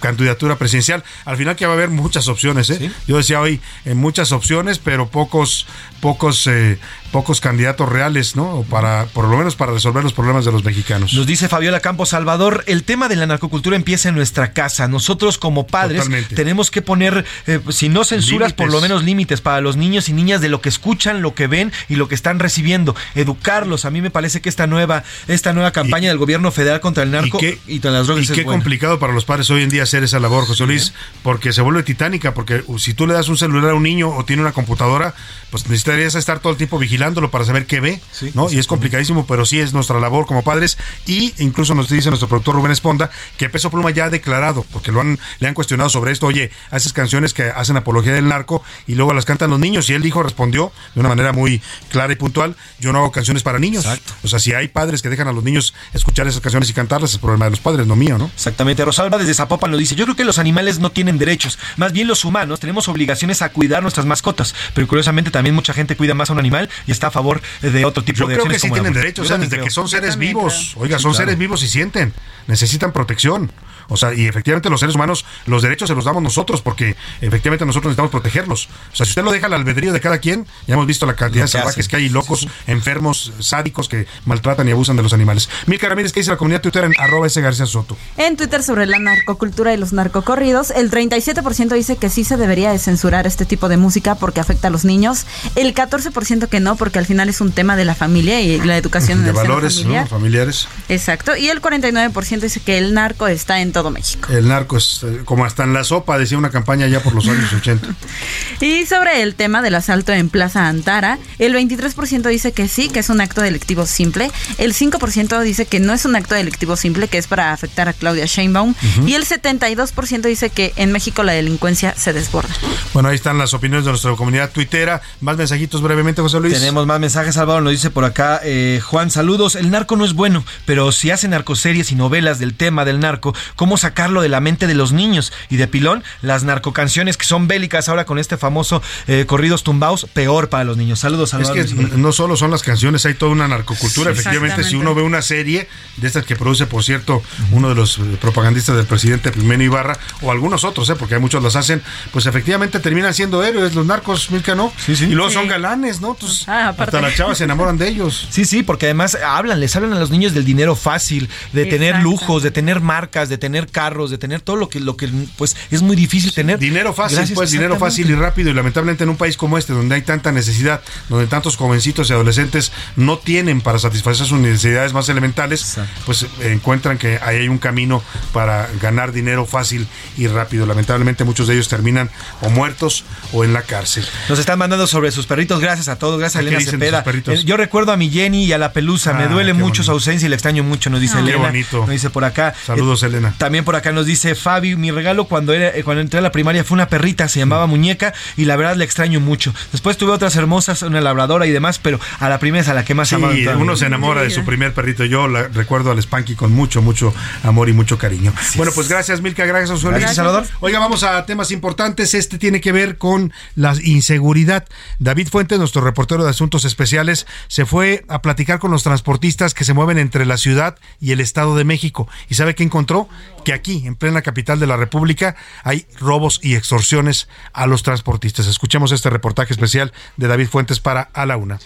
candidatura presidencial. Al final que va a haber muchas opciones, ¿eh? Yo decía hoy, en muchas opciones, pero pocos, pocos, eh, pocos candidatos reales, ¿no? O Para, por lo menos para resolver los problemas de los mexicanos. Nos dice Fabiola Campos Salvador, el tema de la narcocultura empieza en nuestra casa. Nosotros como padres Totalmente. tenemos que poner, eh, si no censuras, por lo menos límites para los niños y niñas de lo que escuchan, lo que ven y lo que están recibiendo. Educarlos. A mí me parece que esta nueva, esta nueva campaña del gobierno federal contra el narco y, qué- contra las drogas Y es qué buena. complicado para los padres hoy en día hacer esa labor, José Luis, porque se vuelve titánica, porque si tú le das un celular a un niño o tiene una computadora, pues necesitarías estar todo el tiempo vigilándolo para saber qué ve, ¿no? Y es complicadísimo, pero sí es nuestra labor como padres y incluso nos dice nuestro productor Rubén Esponda que Peso Pluma ya ha declarado, porque lo han le han cuestionado sobre esto, oye, haces canciones que hacen apología del narco y luego las cantan los niños y él dijo, respondió de una manera muy clara y puntual, yo no hago canciones para niños. O sea, si hay padres que dejan a los niños escuchar esas canciones y cantarlas, es problema de los padres, no mío, ¿no? Exactamente, Rosalba desde Zapopan lo dice. Yo creo que los animales no tienen derechos, más bien los humanos, tenemos obligaciones a cuidar nuestras mascotas, pero curiosamente también mucha gente cuida más a un animal y está a favor de otro tipo Yo de creo que acciones sí tienen derechos, Yo o sea, desde creo. que son seres vivos. creo. Oiga, Sí, son claro. seres vivos y sienten, necesitan protección. O sea, y efectivamente los seres humanos, los derechos se los damos nosotros, porque efectivamente nosotros necesitamos protegerlos. O sea, si usted lo deja al albedrío de cada quien, ya hemos visto la cantidad de salvajes hacen. que hay, locos, enfermos, sádicos que maltratan y abusan de los animales. Milka Ramírez, ¿qué dice la comunidad Twitter en arroba ese García Soto? En Twitter sobre la narcocultura y los narcocorridos, el 37% dice que sí se debería de censurar este tipo de música porque afecta a los niños, el 14% que no porque al final es un tema de la familia y la educación en De el seno valores familiar. ¿no? familiares. Exacto, y el 49% dice que el narco está en todo México. El narco es eh, como hasta en la sopa, decía una campaña ya por los años 80. [LAUGHS] Y sobre el tema del asalto en Plaza Antara, el 23% dice que sí, que es un acto delictivo simple, el 5% dice que no es un acto delictivo simple, que es para afectar a Claudia Sheinbaum, Ujú. y el 72% dice que en México la delincuencia se desborda. Bueno, ahí están las opiniones de nuestra comunidad tuitera. Más mensajitos brevemente, José Luis. Tenemos más mensajes, Salvador, nos dice por acá eh, Juan, saludos, el narco no es bueno, pero si hacen narcoseries y novelas del tema del narco, ¿cómo sacarlo de la mente de los niños? Y de pilón, las narcocanciones que son bélicas ahora con este famoso eh, corridos tumbaos, peor para los niños. Saludos, Es Salvador. que no solo son las canciones, hay toda una narcocultura. Sí, Efectivamente, si uno ve una serie de estas que produce, por cierto, uno de los eh, propagandistas del presidente Pimeno Ibarra, o algunos otros, eh, porque hay muchos las hacen, pues efectivamente terminan siendo héroes los narcos, Milka, ¿no? Y luego son galanes, ¿no? Entonces, Ah, hasta las chavas se enamoran de ellos. Sí, sí, porque además hablan, les hablan a los niños del dinero fácil, de tener lujos, de tener marcas, de tener carros, de tener todo lo que, lo que pues es muy difícil tener. Dinero fácil, Gracias, pues dinero fácil y rápido. Y lamentablemente en un país como este, donde hay tanta necesidad, donde tantos jovencitos y adolescentes no tienen para satisfacer sus necesidades más elementales, pues encuentran que ahí hay un camino para ganar dinero fácil y rápido. Lamentablemente muchos de ellos terminan o muertos o en la cárcel. Nos están mandando sobre sus perritos. Gracias a todos. Gracias a ¿Qué Elena Cepeda. Eh, Yo recuerdo a mi Jenny y a la pelusa. Me Ah, duele qué mucho su ausencia y la extraño mucho, nos dice Ah. Qué Elena. bonito. Nos dice por acá. Saludos, Eh, Elena. También por acá nos dice Fabi, mi regalo cuando era, eh, cuando entré a la primaria fue una perrita, se llamaba Muñeca y la verdad la extraño mucho. Después tuve otras hermosas, una labradora y demás, pero a la primera es a la que más Sí, amaba uno se enamora de su primer perrito. Yo la- recuerdo al Spanky con mucho, mucho amor y mucho cariño. bueno, pues gracias, Milka. Gracias. Gracias, Salvador. Oiga, vamos a temas importantes. Este tiene que ver con la inseguridad. David Fuentes, nuestro reportero de Asuntos Especiales, se fue a platicar con los transportistas que se mueven entre la ciudad y el Estado de México. ¿Y sabe qué encontró? Que aquí, en plena capital de la República, hay robos y extorsiones a los transportistas. Escuchemos este reportaje especial de David Fuentes para A la Una.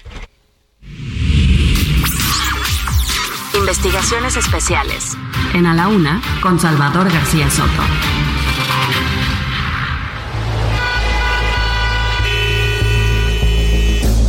Investigaciones especiales. En A la Una, con Salvador García Soto.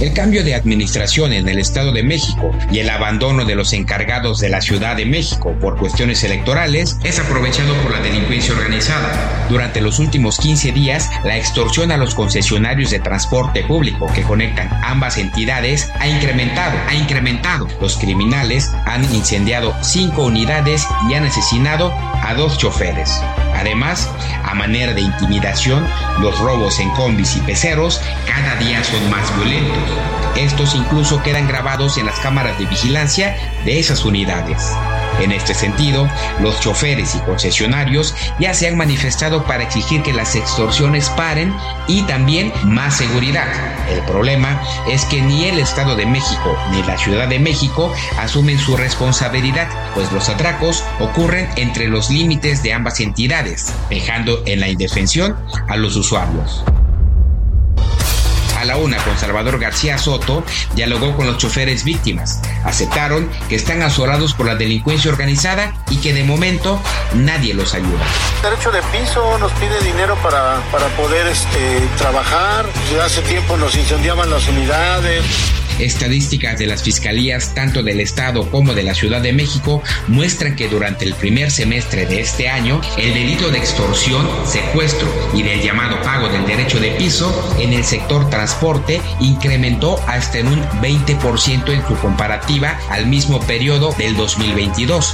El cambio de administración en el Estado de México y el abandono de los encargados de la Ciudad de México por cuestiones electorales es aprovechado por la delincuencia organizada. Durante los últimos 15 días, la extorsión a los concesionarios de transporte público que conectan ambas entidades ha incrementado, ha incrementado. Los criminales han incendiado cinco unidades y han asesinado a dos choferes. Además, a manera de intimidación, los robos en combis y peceros cada día son más violentos. Estos incluso quedan grabados en las cámaras de vigilancia de esas unidades. En este sentido, los choferes y concesionarios ya se han manifestado para exigir que las extorsiones paren y también más seguridad. El problema es que ni el Estado de México ni la Ciudad de México asumen su responsabilidad, pues los atracos ocurren entre los límites de ambas entidades, dejando en la indefensión a los usuarios. A la una con Salvador García Soto dialogó con los choferes víctimas. Aceptaron que están azorados por la delincuencia organizada y que de momento nadie los ayuda. Derecho de piso nos pide dinero para, para poder este, trabajar. Ya hace tiempo nos incendiaban las unidades. Estadísticas de las fiscalías tanto del Estado como de la Ciudad de México muestran que durante el primer semestre de este año, el delito de extorsión, secuestro y del llamado pago del derecho de piso en el sector transporte incrementó hasta un 20% en su comparativa al mismo periodo del 2022.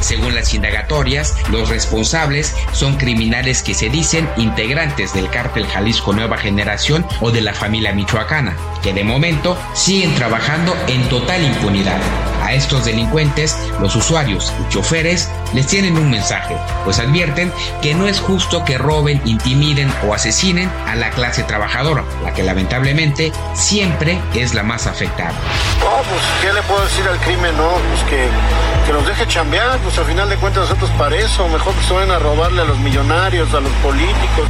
Según las indagatorias, los responsables son criminales que se dicen integrantes del cártel Jalisco Nueva Generación o de la familia michoacana, que de momento siguen trabajando en total impunidad. A estos delincuentes, los usuarios y choferes les tienen un mensaje, pues advierten que no es justo que roben, intimiden o asesinen a la clase trabajadora, la que lamentablemente siempre es la más afectada. No, pues, ¿qué le puedo decir al crimen? No, pues que, que nos deje chambear, pues al final de cuentas nosotros para eso, mejor que se vayan a robarle a los millonarios, a los políticos.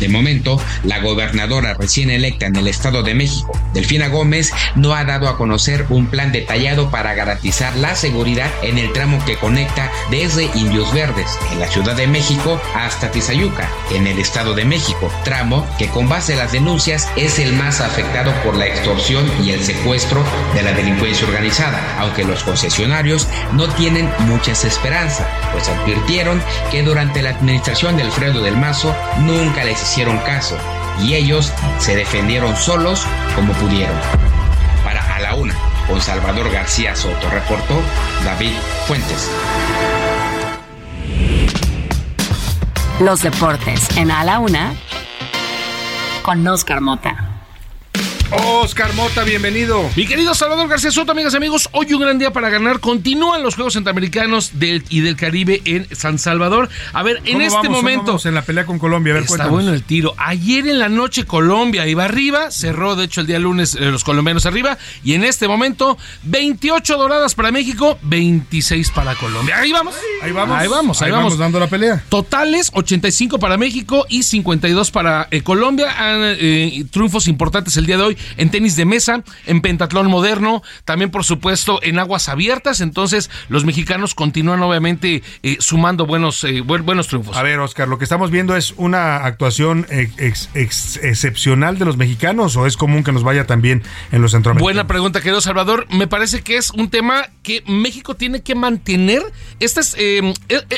De momento, la gobernadora recién electa en el Estado de México, Delfina Gómez, no ha dado a conocer un plan detallado para garantizar la seguridad en el tramo que conecta desde Indios Verdes, en la Ciudad de México, hasta Tizayuca, en el Estado de México, tramo que con base a las denuncias es el más afectado por la extorsión y el secuestro de la delincuencia organizada, aunque los concesionarios no tienen muchas esperanzas, pues advirtieron que durante la administración de Alfredo del Mazo nunca les hicieron caso y ellos se defendieron solos como pudieron. Para A la Una, con Salvador García Soto, reportó David Fuentes. Los deportes en A la Una con Oscar Mota. Oscar Mota, bienvenido. Mi querido Salvador García Soto, amigas y amigos, hoy un gran día para ganar. Continúan los Juegos Centroamericanos del, y del Caribe en San Salvador. A ver, en ¿Cómo este vamos, momento. vamos en la pelea con Colombia, a ver, Está cuéntanos. bueno el tiro. Ayer en la noche Colombia iba arriba, cerró de hecho el día lunes eh, los colombianos arriba y en este momento 28 doradas para México, 26 para Colombia. Ahí vamos. Ahí vamos. Ahí vamos, ahí, Ahí vamos. vamos dando la pelea. Totales 85 para México y 52 para eh, Colombia. Eh, triunfos importantes el día de hoy en tenis de mesa, en pentatlón moderno, también por supuesto en aguas abiertas. Entonces los mexicanos continúan obviamente eh, sumando buenos, eh, buen- buenos triunfos. A ver, Oscar, lo que estamos viendo es una actuación ex- ex- excepcional de los mexicanos o es común que nos vaya también en los centroamericanos. Buena pregunta, querido Salvador. Me parece que es un tema que México tiene que mantener. Esta es, eh,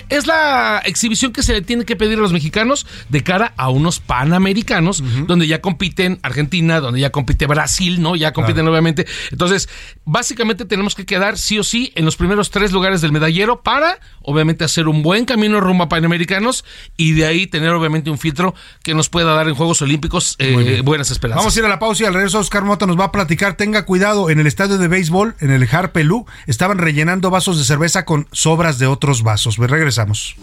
es, la exhibición que se le tiene que pedir a los mexicanos de cara a unos panamericanos, donde ya compiten Argentina, donde ya compite Brasil, ¿no? Ya compiten obviamente. Entonces, básicamente tenemos que quedar sí o sí en los primeros tres lugares del medallero para, obviamente, hacer un buen camino rumbo a panamericanos y de ahí tener, obviamente, un filtro que nos pueda dar en Juegos Olímpicos eh, buenas esperanzas. Vamos a ir a la pausa y al regreso Oscar Mota nos va a platicar. Tenga cuidado, en el estadio de béisbol, en el Harpelú, estaban rellenando vasos de cerveza con sobras de otros vasos. Pues regresamos.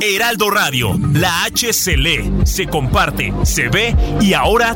Heraldo Radio, la H se lee, se comparte, se ve y ahora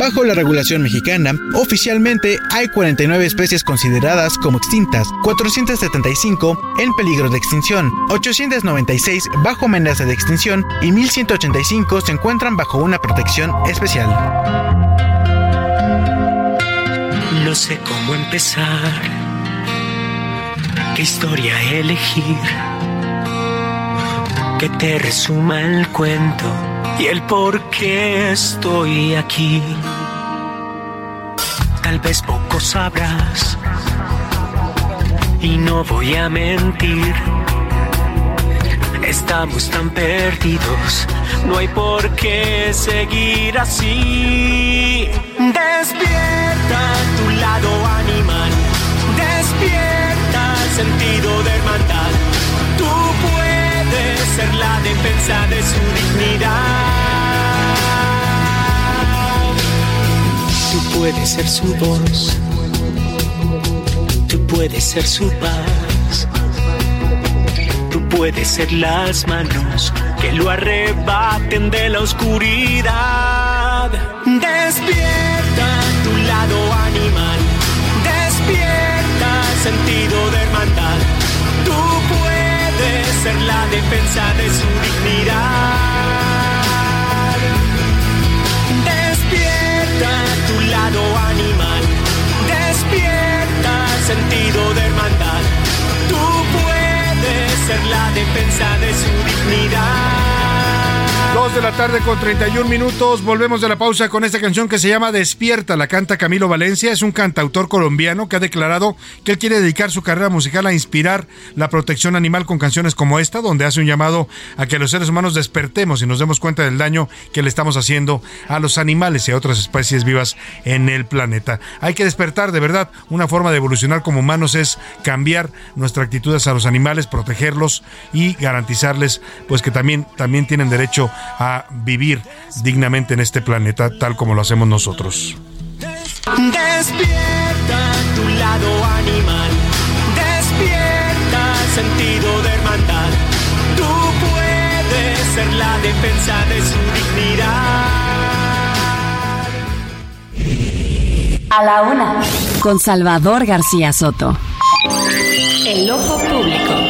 Bajo la regulación mexicana, oficialmente hay 49 especies consideradas como extintas, 475 en peligro de extinción, 896 bajo amenaza de extinción y 1185 se encuentran bajo una protección especial. No sé cómo empezar, qué historia elegir, que te resuma el cuento y el por qué estoy aquí. Tal vez poco sabrás y no voy a mentir. Estamos tan perdidos, no hay por qué seguir así. Despierta tu lado animal, despierta el sentido de hermandad. Tú ser la defensa de su dignidad. Tú puedes ser su voz, tú puedes ser su paz. Tú puedes ser las manos que lo arrebaten de la oscuridad. Despierta tu lado animal, despierta sentido de hermandad. Tú puedes ser la defensa de su dignidad. Despierta tu lado animal, despierta sentido de hermandad. Tú puedes ser la defensa de su dignidad. Dos de la tarde con 31 minutos. Volvemos de la pausa con esta canción que se llama Despierta. La canta Camilo Valencia. Es un cantautor colombiano que ha declarado que él quiere dedicar su carrera musical a inspirar la protección animal con canciones como esta, donde hace un llamado a que los seres humanos despertemos y nos demos cuenta del daño que le estamos haciendo a los animales y a otras especies vivas en el planeta. Hay que despertar, de verdad. Una forma de evolucionar como humanos es cambiar nuestra actitud hacia los animales, protegerlos y garantizarles pues que también, también tienen derecho a vivir dignamente en este planeta tal como lo hacemos nosotros. Despierta tu lado animal, despierta sentido de hermandad. Tú puedes ser la defensa de su dignidad. A la una, con Salvador García Soto. El ojo público.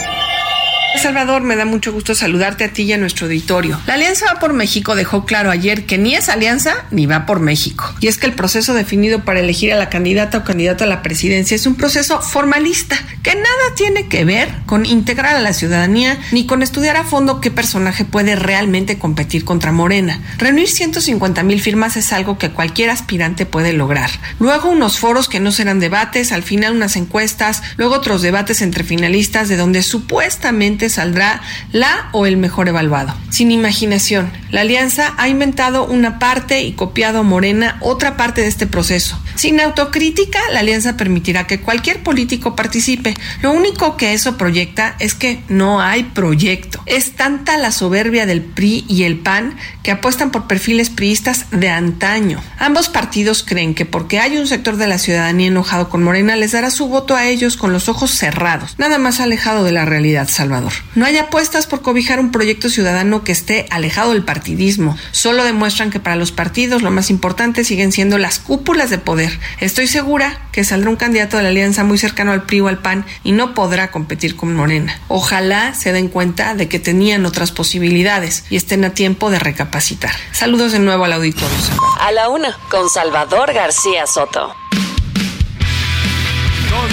Salvador, me da mucho gusto saludarte a ti y a nuestro auditorio. La Alianza Va por México dejó claro ayer que ni es alianza ni va por México. Y es que el proceso definido para elegir a la candidata o candidato a la presidencia es un proceso formalista que nada tiene que ver con integrar a la ciudadanía ni con estudiar a fondo qué personaje puede realmente competir contra Morena. Reunir 150 mil firmas es algo que cualquier aspirante puede lograr. Luego unos foros que no serán debates, al final unas encuestas, luego otros debates entre finalistas de donde supuestamente saldrá la o el mejor evaluado. Sin imaginación, la alianza ha inventado una parte y copiado a Morena otra parte de este proceso. Sin autocrítica, la alianza permitirá que cualquier político participe. Lo único que eso proyecta es que no hay proyecto. Es tanta la soberbia del PRI y el PAN que apuestan por perfiles priistas de antaño. Ambos partidos creen que porque hay un sector de la ciudadanía enojado con Morena les dará su voto a ellos con los ojos cerrados. Nada más alejado de la realidad, Salvador. No hay apuestas por cobijar un proyecto ciudadano que esté alejado del partidismo. Solo demuestran que para los partidos lo más importante siguen siendo las cúpulas de poder. Estoy segura que saldrá un candidato de la alianza muy cercano al PRI o al PAN y no podrá competir con Morena. Ojalá se den cuenta de que tenían otras posibilidades y estén a tiempo de recapacitar. Saludos de nuevo al auditorio. A la una, con Salvador García Soto.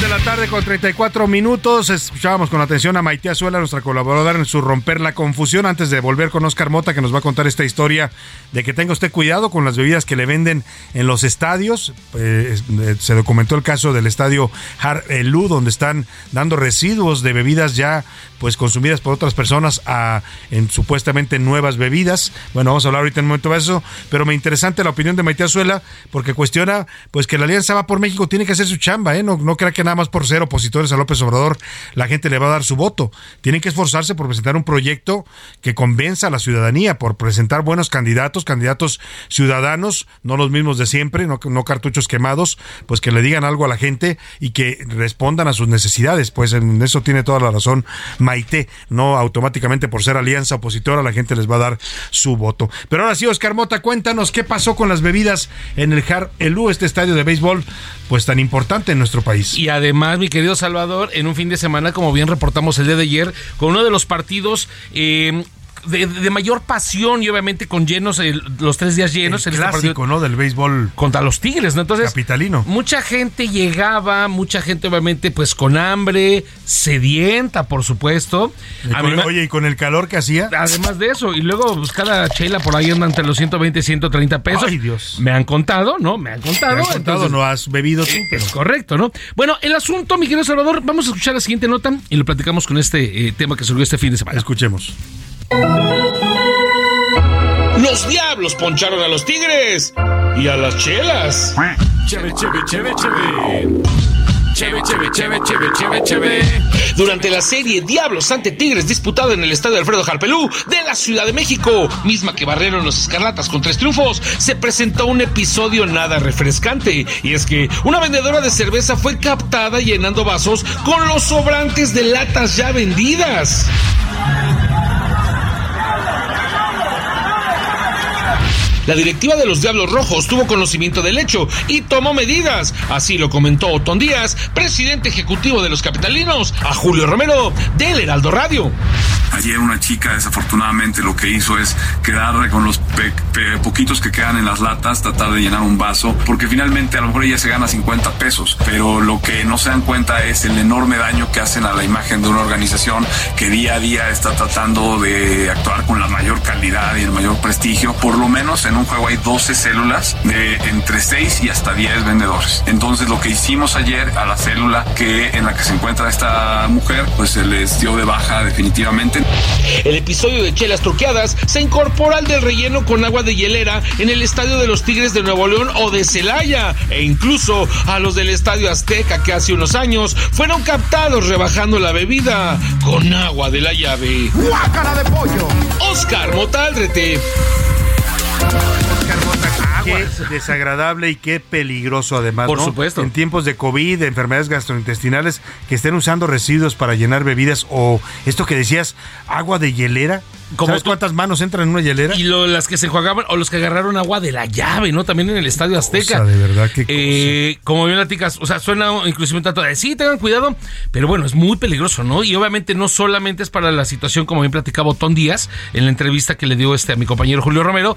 De la tarde con 34 minutos. Escuchábamos con atención a Maite Azuela, nuestra colaboradora en su Romper la Confusión. Antes de volver con Oscar Mota, que nos va a contar esta historia de que tenga usted cuidado con las bebidas que le venden en los estadios. Eh, se documentó el caso del estadio Har Elú, donde están dando residuos de bebidas ya pues consumidas por otras personas a, en supuestamente nuevas bebidas. Bueno, vamos a hablar ahorita en un momento de eso, pero me interesante la opinión de Maite Azuela porque cuestiona pues que la Alianza va por México tiene que hacer su chamba, ¿eh? No, no crea que nada más por ser opositores a López Obrador la gente le va a dar su voto. Tienen que esforzarse por presentar un proyecto que convenza a la ciudadanía, por presentar buenos candidatos, candidatos ciudadanos, no los mismos de siempre, no, cartuchos quemados, pues que le digan algo a la gente y que respondan a sus necesidades. Pues en eso tiene toda la razón Maite, no automáticamente por ser alianza opositora la gente les va a dar su voto. Pero ahora sí, Oscar Mota, cuéntanos qué pasó con las bebidas en el Jar Elú, este estadio de béisbol, pues tan importante en nuestro país. Y además, mi querido Salvador, en un fin de semana, como bien reportamos el día de ayer, con uno de los partidos eh, de, de, mayor pasión y obviamente con llenos, el, los tres días llenos. El clásico, ¿no? Del béisbol. Contra los Tigres, ¿no? Entonces. Capitalino. Mucha gente llegaba, mucha gente obviamente pues con hambre, sedienta, por supuesto. Y con, me, oye, y con el calor que hacía. Además de eso, y luego pues cada chela por ahí anda entre los 120 y 130 pesos. Ay, Dios. Me han contado, ¿no? Me han contado. Me han contado, entonces, no has bebido tú, pero. Es correcto, ¿no? Bueno, el asunto, mi querido Salvador, vamos a escuchar la siguiente nota y lo platicamos con este eh, tema que surgió este fin de semana. Escuchemos. Los diablos poncharon a los tigres y a las chelas. Cheve, cheve, cheve, cheve. Cheve, cheve, cheve, cheve, cheve, cheve. Durante la serie Diablos ante Tigres disputada en el estadio Alfredo Harpelú de la Ciudad de México, misma que barrieron los escarlatas con tres triunfos, se presentó un episodio nada refrescante. Y es que una vendedora de cerveza fue captada llenando vasos con los sobrantes de latas ya vendidas. La directiva de los Diablos Rojos tuvo conocimiento del hecho y tomó medidas. Así lo comentó Otón Díaz, presidente ejecutivo de los capitalinos, a Julio Romero del Heraldo Radio. Ayer una chica desafortunadamente lo que hizo es quedar con los poquitos que quedan en las latas, tratar de llenar un vaso, porque finalmente a lo mejor ella se gana 50 pesos, pero lo que no se dan cuenta es el enorme daño que hacen a la imagen de una organización que día a día está tratando de actuar con la mayor calidad y el mayor prestigio. Por lo menos en un juego hay 12 células de entre 6 y hasta 10 vendedores. Entonces lo que hicimos ayer a la célula que en la que se encuentra esta mujer, pues se les dio de baja definitivamente. El episodio de Chelas Truqueadas se incorpora al del relleno con agua de hielera en el estadio de los Tigres de Nuevo León o de Celaya e incluso a los del estadio Azteca que hace unos años fueron captados rebajando la bebida con agua de la llave. ¡Guácara de pollo! Oscar Motaldrete. Qué desagradable y qué peligroso además. Por ¿no? supuesto. En tiempos de COVID, de enfermedades gastrointestinales, que estén usando residuos para llenar bebidas o esto que decías, agua de hielera. ¿Sabes cuántas manos entran en una hielera? Y lo, las que se jugaban o los que agarraron agua de la llave, ¿no? También en el Estadio Azteca. Cosa, de verdad, qué Eh, como bien platicas, o sea, suena inclusive un tanto de sí, tengan cuidado, pero bueno, es muy peligroso, ¿no? Y obviamente no solamente es para la situación, como bien platicaba Otón Díaz en la entrevista que le dio este a mi compañero Julio Romero,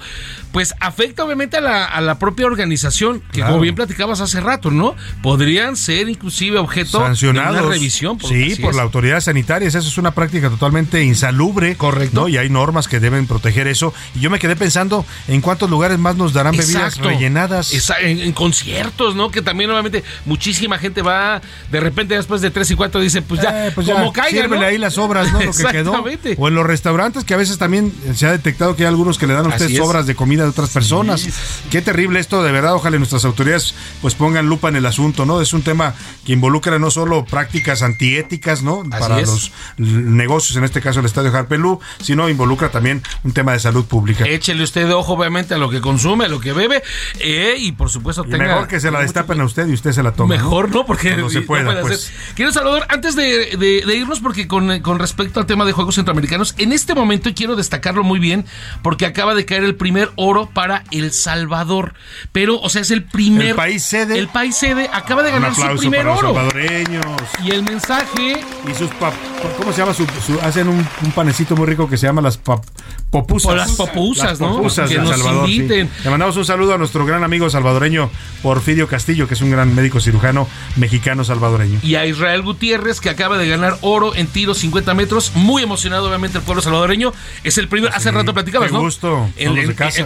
pues afecta obviamente a la, a la propia organización, que Claro. como bien platicabas hace rato, ¿no? Podrían ser inclusive objeto sancionados. de una revisión. por- sí, por es. la autoridad sanitaria. Eso es una práctica totalmente insalubre. Correcto. Y hay normas que deben proteger eso. Y yo me quedé pensando en cuántos lugares más nos darán bebidas Exacto. rellenadas. Esa- en, en conciertos, ¿no? Que también obviamente muchísima gente va, de repente después de tres y cuatro dice, pues ya, Eh, pues ya, como caiga, ¿no? ahí las obras, ¿no? Lo que quedó. O en los restaurantes que a veces también se ha detectado que hay algunos que le dan a ustedes es. sobras de comida de otras personas. Qué terrible esto, de verdad. Ojalá nuestras autoridades pues pongan lupa en el asunto, ¿no? Es un tema que involucra no solo prácticas antiéticas, ¿no? Para es. los negocios, en este caso el Estadio Harpelú, sino involucra también un tema de salud pública. Échele usted de ojo, obviamente, a lo que consume, a lo que bebe, eh, y por supuesto Y tenga... mejor que se la destapen a usted y usted se la toma. Mejor, ¿no? Porque se no pueda, puede pues. hacer. Quiero Salvador, antes de, de- de irnos, porque con, con respecto al tema de Juegos Centroamericanos, en este momento quiero destacarlo muy bien, porque acaba de caer el primer oro para El Salvador. Pero, o sea, es el primer. El país sede. El país sede acaba de Un ganar su primer para los oro. salvadoreños. Y el mensaje. Y sus pap ¿Cómo se llama? Su, su- hacen un, un panecito muy rico que se llama las pap- popusas. O las popusas, Las ¿no? popusas Que de nos Salvador. sí. Le mandamos un saludo a nuestro gran amigo salvadoreño Porfirio Castillo, que es un gran médico cirujano mexicano salvadoreño. Y a Israel Gutiérrez, que acaba de ganar oro en tiro 50 metros. Muy emocionado, obviamente, el pueblo salvadoreño. Es el primer. Hace rato platicabas, qué ¿no? gusto. En,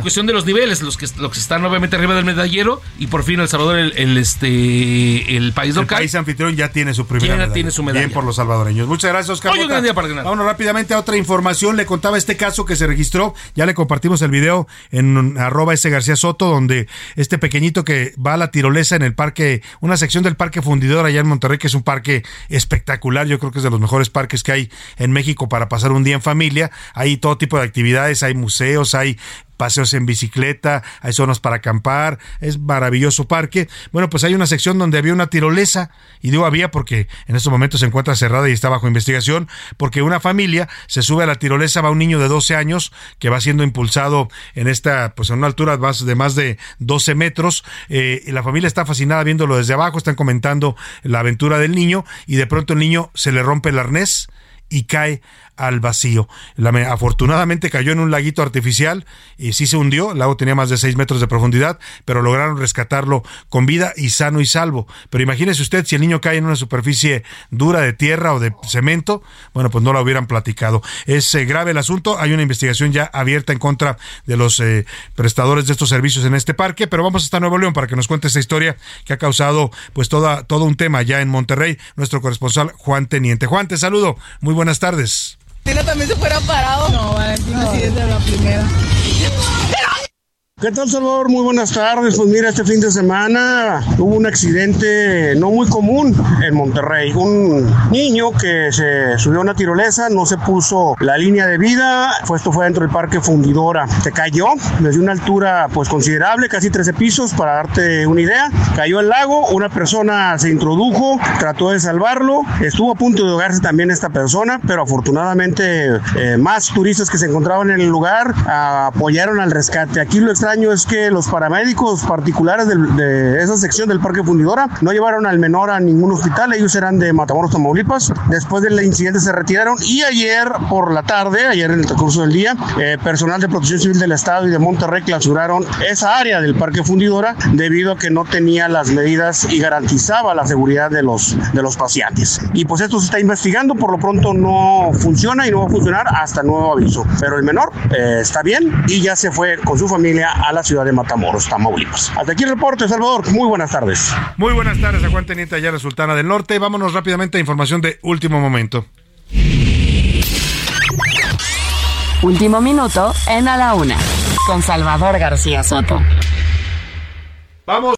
cuestión de los niveles, los que, los que están obviamente arriba del medallero. Y por fin El Salvador, el, el, este, el país El local. país anfitrión ya tiene su primera Ya medalla. tiene su medalla. Bien por los salvadoreños. Muchas gracias, Oscar. Hoy un gran día para ganar. Vámonos rápidamente a otra información. Le este caso que se registró. Ya le compartimos el video en arroba ese García Soto, donde este pequeñito que va a la tirolesa en el parque, una sección del Parque Fundidor allá en Monterrey, que es un parque espectacular. Yo creo que es de los mejores parques que hay en México para pasar un día en familia. Hay todo tipo de actividades, hay museos, hay paseos en bicicleta, hay zonas para acampar, es maravilloso parque. Bueno, pues hay una sección donde había una tirolesa, y digo había porque en estos momentos se encuentra cerrada y está bajo investigación, porque una familia se sube a la tirolesa, va un niño de 12 años que va siendo impulsado en esta, pues en una altura de más de 12 metros, eh, y la familia está fascinada viéndolo desde abajo, están comentando la aventura del niño, y de pronto el niño se le rompe el arnés y cae al vacío. Afortunadamente cayó en un laguito artificial y sí se hundió. El lago tenía más de 6 metros de profundidad, pero lograron rescatarlo con vida y sano y salvo. Pero imagínese usted si el niño cae en una superficie dura de tierra o de cemento, bueno, pues no lo hubieran platicado. Es eh, grave el asunto. Hay una investigación ya abierta en contra de los eh, prestadores de estos servicios en este parque, pero vamos hasta Nuevo León para que nos cuente esta historia que ha causado pues toda, todo un tema ya en Monterrey. Nuestro corresponsal Juan Teniente. Juan, te saludo. Muy buenas tardes. También se fuera parado. No, Valentín, así es de la primera. [LAUGHS] ¿Qué tal, Salvador? Muy buenas tardes. Pues mira, este fin de semana hubo un accidente no muy común en Monterrey. Un niño que se subió a una tirolesa, no se puso la línea de vida, esto fue dentro del parque Fundidora. Se cayó desde una altura pues considerable, casi 13 pisos, para darte una idea. Cayó al lago, una persona se introdujo, trató de salvarlo, estuvo a punto de ahogarse también esta persona, pero afortunadamente eh, más turistas que se encontraban en el lugar apoyaron al rescate. Aquí lo extraño extraño es que los paramédicos particulares de esa sección del Parque Fundidora no llevaron al menor a ningún hospital, ellos eran de Matamoros, Tamaulipas. Después del incidente se retiraron y ayer por la tarde, ayer en el transcurso del día, eh, personal de Protección Civil del Estado y de Monterrey clausuraron esa área del Parque Fundidora debido a que no tenía las medidas y garantizaba la seguridad de los, de los pacientes. Y pues esto se está investigando, por lo pronto no funciona y no va a funcionar hasta nuevo aviso. Pero el menor eh, está bien y ya se fue con su familia a la ciudad de Matamoros, Tamaulipas. Hasta aquí el reporte, Salvador. Muy buenas tardes. Muy buenas tardes a Juan Teniente la Sultana del Norte. Vámonos rápidamente a información de último momento. Último minuto en A la Una, con Salvador García Soto. Vamos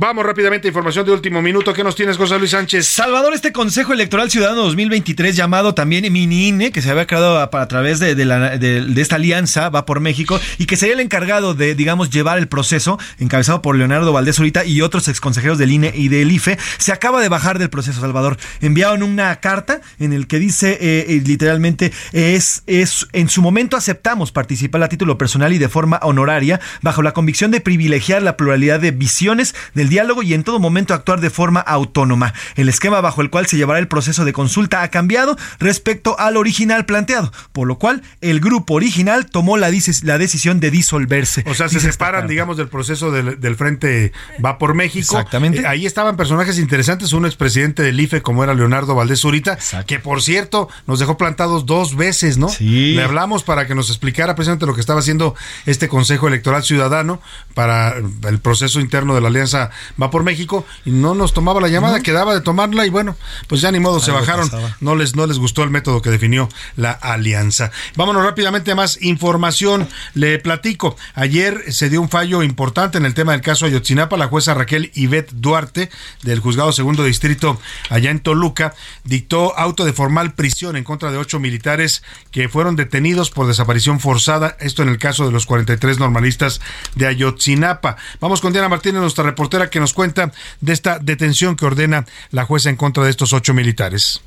Vamos rápidamente información de último minuto. ¿Qué nos tienes, José Luis Sánchez? Salvador, este Consejo Electoral Ciudadano 2023, llamado también Mini que se había creado a, a través de, de, esta alianza, va por México, y que sería el encargado de, digamos, llevar el proceso, encabezado por Leonardo Valdés ahorita y otros exconsejeros del INE y del IFE, se acaba de bajar del proceso, Salvador. Enviaron una carta en el que dice eh, eh, literalmente, es, es, en su momento aceptamos participar a título personal y de forma honoraria, bajo la convicción de privilegiar la pluralidad de visiones del diálogo y en todo momento actuar de forma autónoma. El esquema bajo el cual se llevará el proceso de consulta ha cambiado respecto al original planteado, por lo cual el grupo original tomó la, la decisión de disolverse. O sea, se separan, digamos, del proceso del, Frente Va por México. Exactamente. Eh, ahí estaban personajes interesantes, un expresidente del IFE como era Leonardo Valdés Zurita, que por cierto nos dejó plantados dos veces, ¿no? Sí. Le hablamos para que nos explicara precisamente lo que estaba haciendo este Consejo Electoral Ciudadano para el proceso interno de la Alianza va por México y no nos tomaba la llamada, quedaba de tomarla y bueno, pues ya ni modo, se bajaron. No les, no les gustó el método que definió la alianza. Vámonos rápidamente a más información. Le platico. Ayer se dio un fallo importante en el tema del caso Ayotzinapa. La jueza Raquel Ivette Duarte del Juzgado Segundo Distrito allá en Toluca dictó auto de formal prisión en contra de ocho militares que fueron detenidos por desaparición forzada. Esto en el caso de los 43 normalistas de Ayotzinapa. Vamos con Diana Martínez, nuestra reportera que nos cuenta de esta detención que ordena la jueza en contra de estos ocho militares.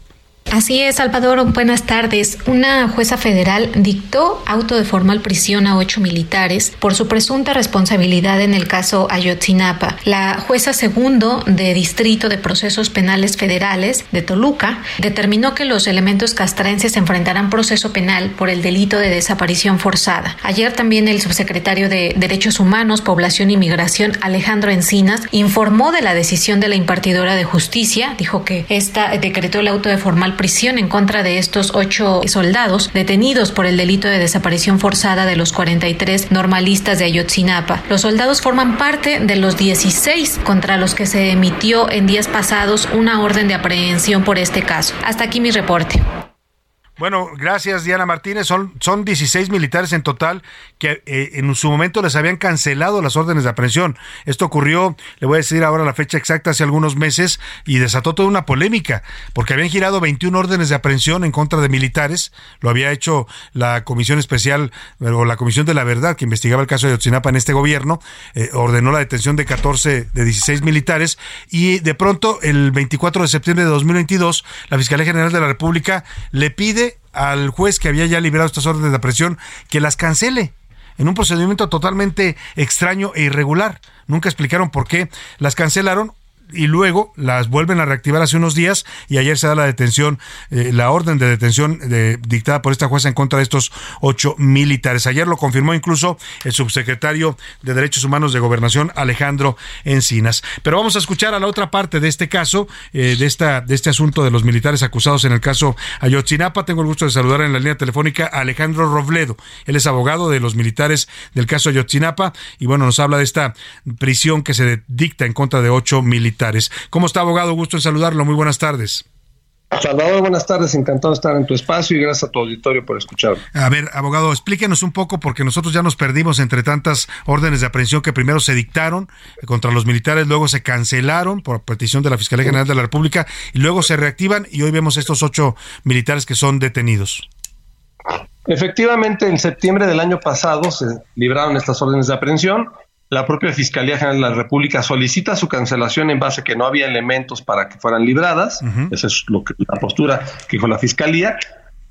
Así es, Salvador. Buenas tardes. Una jueza federal dictó auto de formal prisión a ocho militares por su presunta responsabilidad en el caso Ayotzinapa. La jueza segundo de Distrito de Procesos Penales Federales de Toluca determinó que los elementos castrenses enfrentarán proceso penal por el delito de desaparición forzada. Ayer también el subsecretario de Derechos Humanos, Población y Migración, Alejandro Encinas, informó de la decisión de la impartidora de justicia. Dijo que esta decretó el auto de formal prisión en contra de estos ocho soldados detenidos por el delito de desaparición forzada de los 43 normalistas de Ayotzinapa. Los soldados forman parte de los 16 contra los que se emitió en días pasados una orden de aprehensión por este caso. Hasta aquí mi reporte. Bueno, gracias Diana Martínez. Son, son 16 militares en total que eh, en su momento les habían cancelado las órdenes de aprehensión. Esto ocurrió, le voy a decir ahora la fecha exacta, hace algunos meses y desató toda una polémica porque habían girado 21 órdenes de aprehensión en contra de militares. Lo había hecho la Comisión Especial o la Comisión de la Verdad que investigaba el caso de Otsinapa en este gobierno. Eh, ordenó la detención de 14, de 16 militares y de pronto el 24 de septiembre de 2022 la Fiscalía General de la República le pide al juez que había ya liberado estas órdenes de presión que las cancele en un procedimiento totalmente extraño e irregular. Nunca explicaron por qué las cancelaron y luego las vuelven a reactivar hace unos días y ayer se da la detención, eh, la orden de detención de, dictada por esta jueza en contra de estos ocho militares. Ayer lo confirmó incluso el subsecretario de Derechos Humanos de Gobernación, Alejandro Encinas. Pero vamos a escuchar a la otra parte de este caso, eh, de, esta, de este asunto de los militares acusados en el caso Ayotzinapa. Tengo el gusto de saludar en la línea telefónica a Alejandro Robledo. Él es abogado de los militares del caso Ayotzinapa y bueno, nos habla de esta prisión que se dicta en contra de ocho militares. ¿Cómo está, abogado? Gusto en saludarlo. Muy buenas tardes. Salvador, buenas tardes, encantado de estar en tu espacio y gracias a tu auditorio por escucharme. A ver, abogado, explíquenos un poco porque nosotros ya nos perdimos entre tantas órdenes de aprehensión que primero se dictaron contra los militares, luego se cancelaron por petición de la Fiscalía General de la República y luego se reactivan y hoy vemos estos ocho militares que son detenidos. Efectivamente, en septiembre del año pasado se libraron estas órdenes de aprehensión la propia Fiscalía General de la República solicita su cancelación en base a que no había elementos para que fueran libradas. Esa es lo que, la postura que dijo la Fiscalía.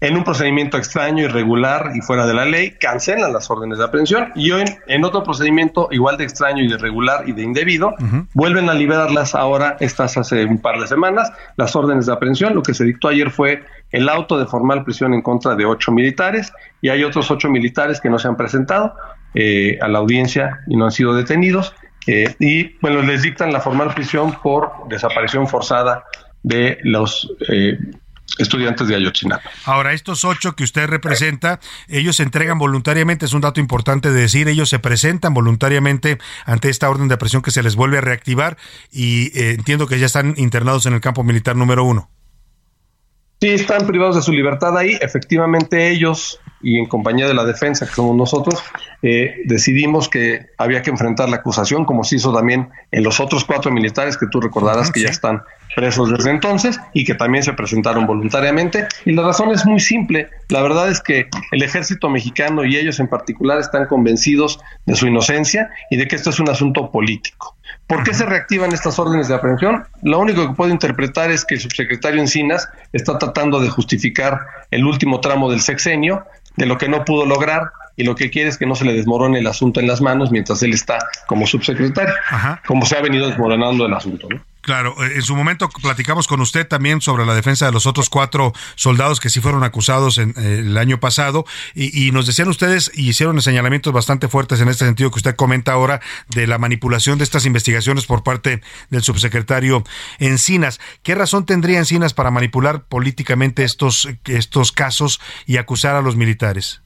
en un procedimiento extraño, irregular y fuera de la ley, cancelan las órdenes de aprehensión y hoy en otro procedimiento igual de extraño y de irregular y de indebido, vuelven a liberarlas ahora, estas hace un par de semanas, las órdenes de aprehensión. Lo que se dictó ayer fue el auto de formal prisión en contra de ocho militares y hay otros ocho militares que no se han presentado eh, a la audiencia y no han sido detenidos. Eh, y bueno, les dictan la formal prisión por desaparición forzada de los eh, estudiantes de Ayotzinapa. Ahora, estos ocho que usted representa, ellos se entregan voluntariamente, es un dato importante de decir, ellos se presentan voluntariamente ante esta orden de presión que se les vuelve a reactivar y eh, entiendo que ya están internados en el campo militar número uno. Sí, están privados de su libertad ahí. Efectivamente, ellos y en compañía de la defensa, que somos nosotros, eh, decidimos que había que enfrentar la acusación, como se hizo también en los otros cuatro militares que tú recordarás que ya están presos desde entonces y que también se presentaron voluntariamente. Y la razón es muy simple. La verdad es que el ejército mexicano y ellos en particular están convencidos de su inocencia y de que esto es un asunto político. ¿Por qué se reactivan estas órdenes de aprehensión? Lo único que puedo interpretar es que el subsecretario Encinas está tratando de justificar el último tramo del sexenio de lo que no pudo lograr y lo que quiere es que no se le desmorone el asunto en las manos mientras él está como subsecretario, como se ha venido desmoronando el asunto. ¿no? Claro, eh, en su momento platicamos con usted también sobre la defensa de los otros cuatro soldados que sí fueron acusados en, eh, el año pasado y, nos decían ustedes y hicieron señalamientos bastante fuertes en este sentido que usted comenta ahora de la manipulación de estas investigaciones por parte del subsecretario Encinas. ¿Qué razón tendría Encinas para manipular políticamente estos, estos casos y acusar a los militares?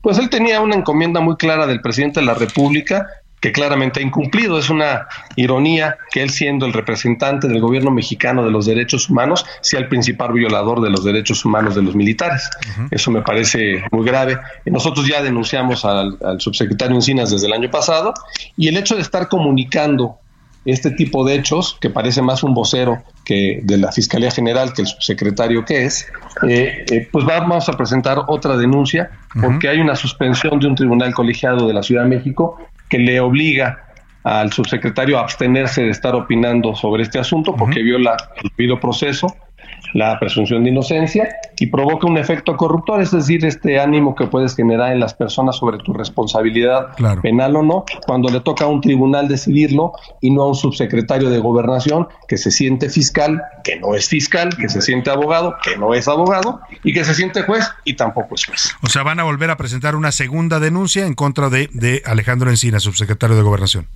Pues él tenía una encomienda muy clara del presidente de la República que claramente ha incumplido. Es una ironía que él siendo el representante del gobierno mexicano de los derechos humanos sea el principal violador de los derechos humanos de los militares. Eso me parece muy grave. Nosotros ya denunciamos al, subsecretario Encinas desde el año pasado y el hecho de estar comunicando este tipo de hechos, que parece más un vocero que de la Fiscalía General que el subsecretario que es, eh, eh, pues vamos a presentar otra denuncia porque hay una suspensión de un tribunal colegiado de la Ciudad de México que le obliga al subsecretario a abstenerse de estar opinando sobre este asunto porque viola el debido proceso, la presunción de inocencia y provoca un efecto corruptor, es decir, este ánimo que puedes generar en las personas sobre tu responsabilidad penal o no, cuando le toca a un tribunal decidirlo y no a un subsecretario de gobernación que se siente fiscal, que no es fiscal, que se siente abogado, que no es abogado y que se siente juez y tampoco es juez. O sea, van a volver a presentar una segunda denuncia en contra de, de Alejandro Encina, subsecretario de gobernación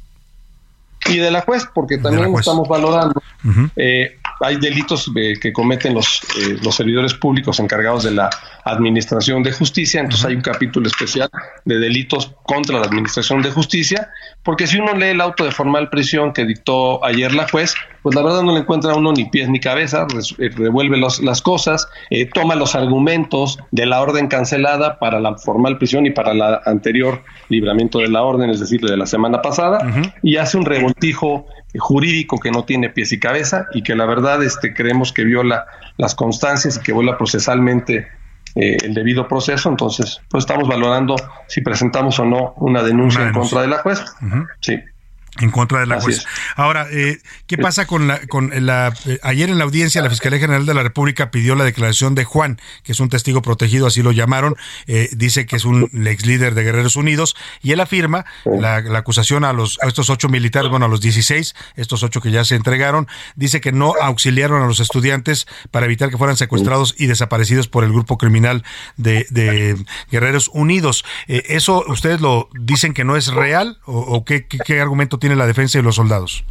y de la juez, porque también estamos valorando. Eh, hay delitos eh, que cometen los, eh, los servidores públicos encargados de la administración de justicia, entonces hay un capítulo especial de delitos contra la administración de justicia, porque si uno lee el auto de formal prisión que dictó ayer la juez, pues la verdad no le encuentra a uno ni pies ni cabeza, revuelve las cosas, toma los argumentos de la orden cancelada para la formal prisión y para la anterior libramiento de la orden, es decir, de la semana pasada, y hace un revoltijo jurídico que no tiene pies y cabeza y que la verdad este, creemos que viola las constancias y que viola procesalmente eh, el debido proceso. Entonces, pues estamos valorando si presentamos o no una denuncia, en contra de la jueza. Sí en contra de la jueza. Ahora, eh, ¿qué pasa con la con la eh, ayer en la audiencia la Fiscalía General de la República pidió la declaración de Juan, que es un testigo protegido, así lo llamaron, eh, dice que es un ex líder de Guerreros Unidos y él afirma la, acusación a los a estos ocho militares, bueno, a los 16, estos ocho que ya se entregaron, dice que no auxiliaron a los estudiantes para evitar que fueran secuestrados y desaparecidos por el grupo criminal de, de Guerreros Unidos. ¿Eso ustedes lo dicen que no es real o, qué, qué, qué argumento tiene la defensa y los soldados?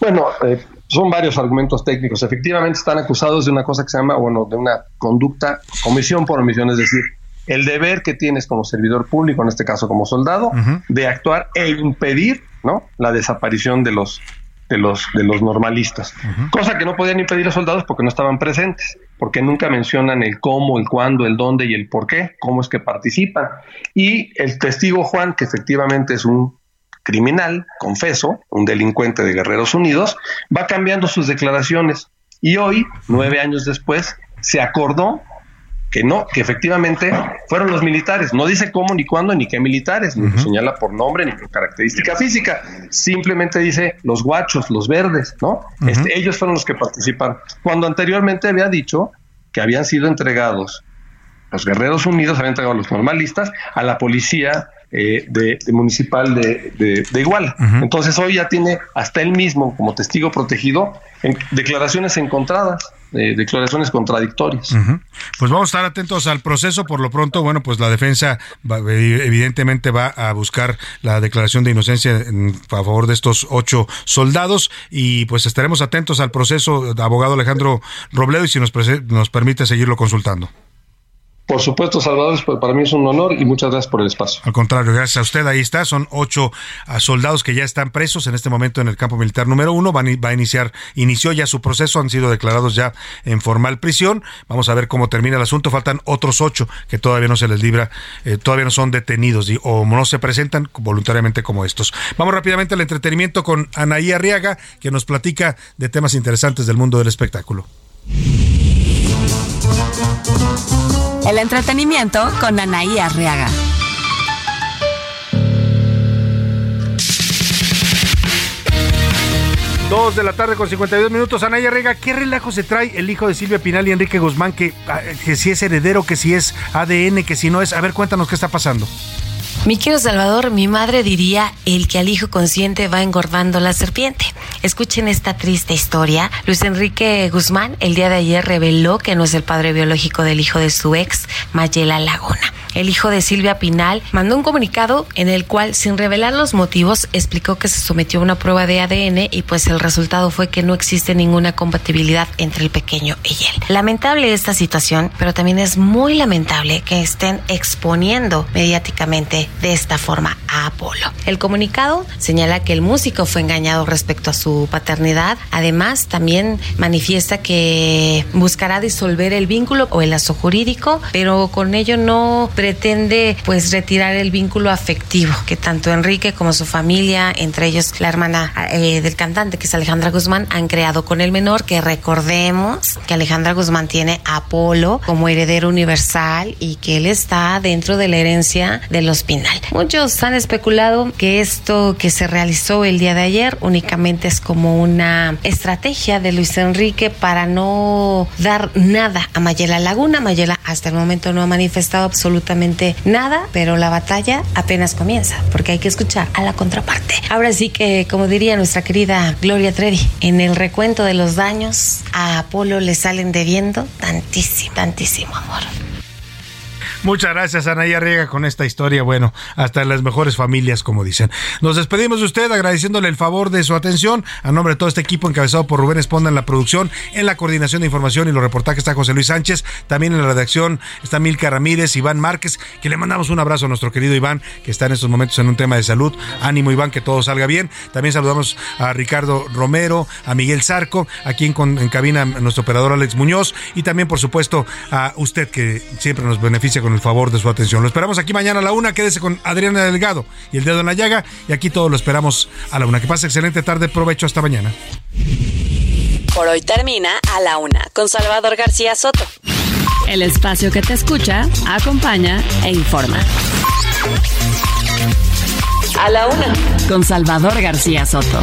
Bueno, eh, son varios argumentos técnicos. Efectivamente están acusados de una cosa que se llama, bueno, de una conducta, comisión por omisión, es decir, el deber que tienes como servidor público, en este caso como soldado, de actuar e impedir, ¿no? La desaparición de los de los de los normalistas, cosa que no podían impedir los soldados porque no estaban presentes, porque nunca mencionan el cómo, el cuándo, el dónde y el por qué, cómo es que participan. Y el testigo Juan, que efectivamente es un criminal, confeso, un delincuente de Guerreros Unidos, va cambiando sus declaraciones y hoy, nueve años después, se acordó que no, que efectivamente fueron los militares. No dice cómo, ni cuándo, ni qué militares, ni señala por nombre, ni por característica física. Simplemente dice los guachos, los verdes, ¿no? este, ellos fueron los que participaron. Cuando anteriormente había dicho que habían sido entregados, los Guerreros Unidos habían entregado a los normalistas a la policía eh, de, municipal de, de, Iguala. Entonces hoy ya tiene hasta él mismo como testigo protegido en declaraciones encontradas. declaraciones contradictorias. Pues vamos a estar atentos al proceso. Por lo pronto, bueno, pues la defensa evidentemente va a buscar la declaración de inocencia en favor de estos ocho soldados y pues estaremos atentos al proceso, abogado Alejandro Robledo, y si nos, nos permite seguirlo consultando. Por supuesto, Salvador, para mí es un honor y muchas gracias por el espacio. Al contrario, gracias a usted. Ahí está, son ocho ah, soldados que ya están presos en este momento en el campo militar número uno. va a iniciar, inició ya su proceso, han sido declarados ya en formal prisión. Vamos a ver cómo termina el asunto. Faltan otros ocho que todavía no se les libra, eh, todavía no son detenidos o no se presentan voluntariamente como estos. Vamos rápidamente al entretenimiento con Anaí Arriaga, que nos platica de temas interesantes del mundo del espectáculo. El entretenimiento con Anaí Arriaga. Dos de la tarde con 52 minutos. Anaya Arriaga, ¿qué relajo se trae el hijo de Silvia Pinal y Enrique Guzmán? Que, ah, que si es heredero, que si es ADN, que si no es. A ver, cuéntanos qué está pasando. Mi querido Salvador, mi madre diría, el que al hijo consciente va engordando la serpiente. Escuchen esta triste historia. Luis Enrique Guzmán el día de ayer reveló que no es el padre biológico del hijo de su ex, Mayela Laguna. El hijo de Silvia Pinal mandó un comunicado en el cual, sin revelar los motivos, explicó que se sometió a una prueba de ADN y pues el resultado fue que no existe ninguna compatibilidad entre el pequeño y él. Lamentable esta situación, pero también es muy lamentable que estén exponiendo mediáticamente de esta forma a Apolo. El comunicado señala que el músico fue engañado respecto a su paternidad. Además, también manifiesta que buscará disolver el vínculo o el lazo jurídico, pero con ello no pretende pues retirar el vínculo afectivo que tanto Enrique como su familia, entre ellos la hermana eh, del cantante que es Alejandra Guzmán, han creado con el menor, que recordemos que Alejandra Guzmán tiene a Apolo como heredero universal y que él está dentro de la herencia de los Muchos han especulado que esto que se realizó el día de ayer únicamente es como una estrategia de Luis Enrique para no dar nada a Mayela Laguna. Mayela hasta el momento no ha manifestado absolutamente nada, pero la batalla apenas comienza porque hay que escuchar a la contraparte. Ahora sí que, como diría nuestra querida Gloria Trevi, en el recuento de los daños a Apolo le salen debiendo tantísimo, tantísimo amor. Muchas gracias, Anaya Riega, con esta historia. Bueno, hasta las mejores familias, como dicen. Nos despedimos de usted agradeciéndole el favor de su atención. A nombre de todo este equipo encabezado por Rubén Esponda en la producción, en la coordinación de información y los reportajes está José Luis Sánchez. También en la redacción está Milka Ramírez, Iván Márquez, que le mandamos un abrazo a nuestro querido Iván, que está en estos momentos en un tema de salud. Ánimo, Iván, que todo salga bien. También saludamos a Ricardo Romero, a Miguel Zarco, aquí en, cabina nuestro operador Alex Muñoz y también, por supuesto, a usted que siempre nos beneficia con el favor de su atención. Lo esperamos aquí mañana a la una. Quédese con Adriana Delgado y el dedo en la llaga. Y aquí todo lo esperamos a la una. Que pase excelente tarde. Provecho hasta mañana. Por hoy termina a la una con Salvador García Soto. El espacio que te escucha, acompaña e informa. A la una con Salvador García Soto.